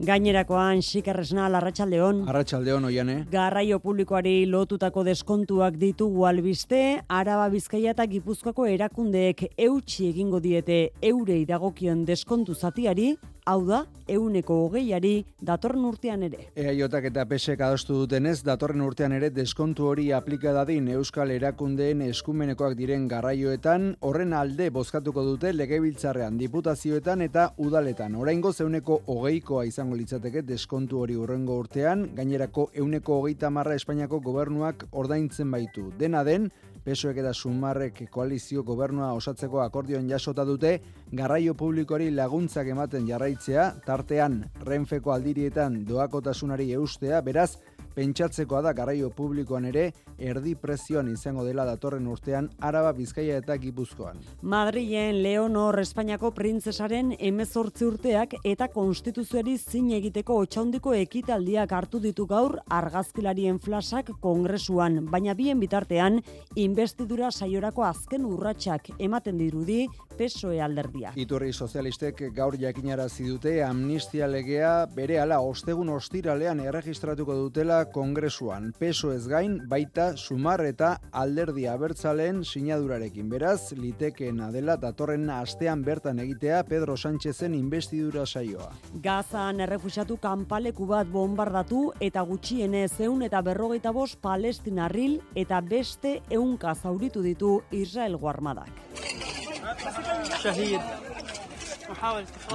Gainerakoan xikerresna larratsaldeon. Arratsaldeon oiane. Garraio publikoari lotutako deskontuak ditugu albiste, Araba Bizkaia eta Gipuzkoako erakundeek eutxi egingo diete eurei dagokion deskontu zatiari, hau da, euneko hogeiari datorren urtean ere. EAJak eta PSek adostu dutenez, datorren urtean ere deskontu hori aplika dadin Euskal Erakundeen eskumenekoak diren garraioetan, horren alde bozkatuko dute legebiltzarrean, diputazioetan eta udaletan. Oraingo zeuneko hogeikoa izango litzateke deskontu hori urrengo urtean, gainerako euneko hogeita marra Espainiako gobernuak ordaintzen baitu. Dena den, Pesoek eta Sumarrek koalizio gobernua osatzeko akordioen jasota dute garraio publikoari laguntzak ematen jarraitzea, tartean Renfeko aldirietan doakotasunari eustea, beraz, pentsatzekoa da garraio publikoan ere erdi prezioan izango dela datorren urtean Araba, Bizkaia eta Gipuzkoan. Madrilen Leonor Espainiako printzesaren emezortzi urteak eta konstituzioari zin egiteko otxaundiko ekitaldiak hartu ditu gaur argazkilarien flasak kongresuan, baina bien bitartean investidura saiorako azken urratsak ematen dirudi PSOE alderdia. Iturri sozialistek gaur jakinarazi dute amnistia legea bere ala ostegun ostiralean erregistratuko dutela kongresuan. Peso ez gain, baita sumar eta alderdi abertzaleen sinadurarekin. Beraz, litekeena dela datorren astean bertan egitea Pedro Sánchezen investidura saioa. Gazan errefuxatu kanpaleku bat bombardatu eta gutxienez eun eta berrogeita bost palestinarril eta beste eunka zauritu ditu Israel guarmadak.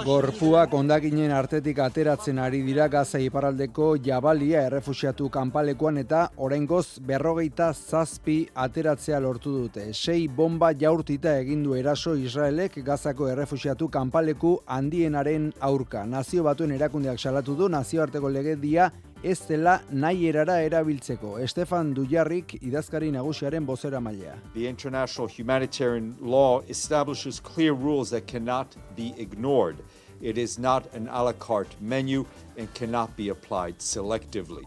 Gorpuak ondakinen artetik ateratzen ari dira Gaza iparraldeko jabalia errefusiatu kanpalekoan eta oraingoz berrogeita zazpi ateratzea lortu dute. Sei bomba jaurtita egindu eraso Israelek Gazako errefusiatu kanpaleku handienaren aurka. Nazio batuen erakundeak salatu du nazioarteko legedia ez dela nahi erara erabiltzeko. Estefan Dujarrik idazkari nagusiaren bozera mailea. The international humanitarian law establishes clear rules that cannot be ignored. It is not an a la carte menu and cannot be applied selectively.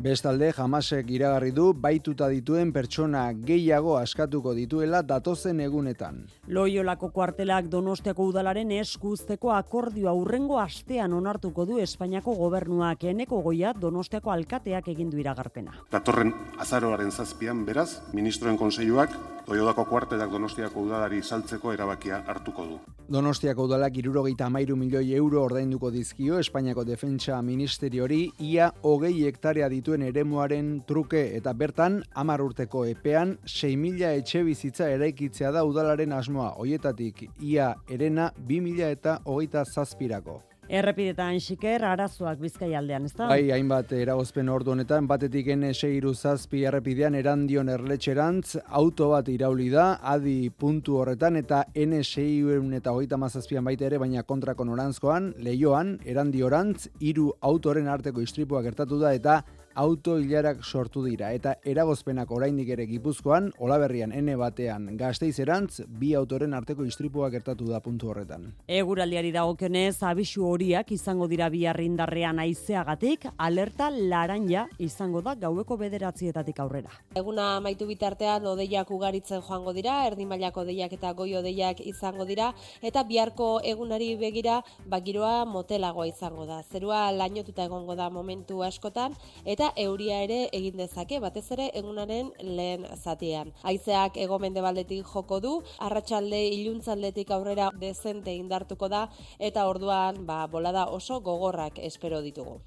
Bestalde, jamasek iragarri du baituta dituen pertsona gehiago askatuko dituela datozen egunetan. Loiolako kuartelak donostiako udalaren eskuzteko akordioa urrengo astean onartuko du Espainiako gobernuak eneko goia donostiako alkateak egindu iragarpena. Datorren azaroaren zazpian, beraz, ministroen konseiluak Loiolako kuartelak donostiako udalari saltzeko erabakia hartuko du. Donostiako udalak irurogeita amairu milioi euro ordainduko dizkio Espainiako Defentsa Ministeriori ia hogei hektarea dituen eremuaren truke eta bertan amar urteko epean 6 mila etxe bizitza eraikitzea da udalaren asmoa. Hoietatik ia erena 2 mila eta hogeita zazpirako. Errepidetan xiker arazoak bizkai aldean, ez da? Bai, hainbat eragozpen ordu honetan, batetik N6 zazpi errepidean erandion erletxerantz, auto bat irauli da, adi puntu horretan, eta N6 eta hogeita mazazpian baita ere, baina kontrako norantzkoan, lehioan, erandiorantz, hiru autoren arteko istripua gertatu da, eta auto hilarak sortu dira eta eragozpenak oraindik ere Gipuzkoan Olaberrian N batean Gasteizerantz bi autoren arteko istripua gertatu da puntu horretan. Eguraldiari dagokionez abisu horiak izango dira biarrindarrean aizeagatik alerta laranja izango da gaueko bederatzietatik aurrera. Eguna amaitu bitartean odeiak ugaritzen joango dira, erdi mailako odeiak eta goi odeiak izango dira eta biharko egunari begira bagiroa motelagoa izango da. Zerua lainotuta egongo da momentu askotan eta euria ere egin dezake, batez ere egunaren lehen zatean. Haizeak baldetik joko du, arratsalde iluntzaldetik aurrera dezente indartuko da, eta orduan ba, bolada oso gogorrak espero ditugu.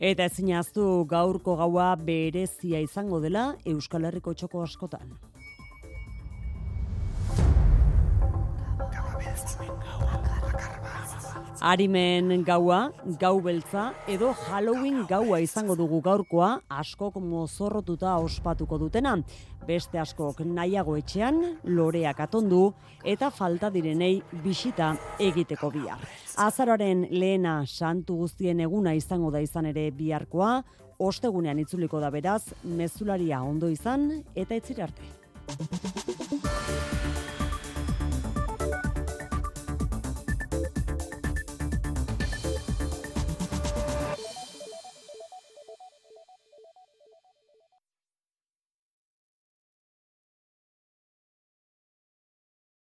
Eta ezin aztu gaurko gaua berezia izango dela Euskal Herriko txoko askotan. Arimen gaua, gau beltza, edo Halloween gaua izango dugu gaurkoa, askok mozorrotuta ospatuko dutena. Beste askok nahiago etxean, loreak atondu, eta falta direnei bisita egiteko bihar. Azaroaren lehena santu guztien eguna izango da izan ere biharkoa, ostegunean itzuliko da beraz, mezularia ondo izan, eta etzirarte. arte.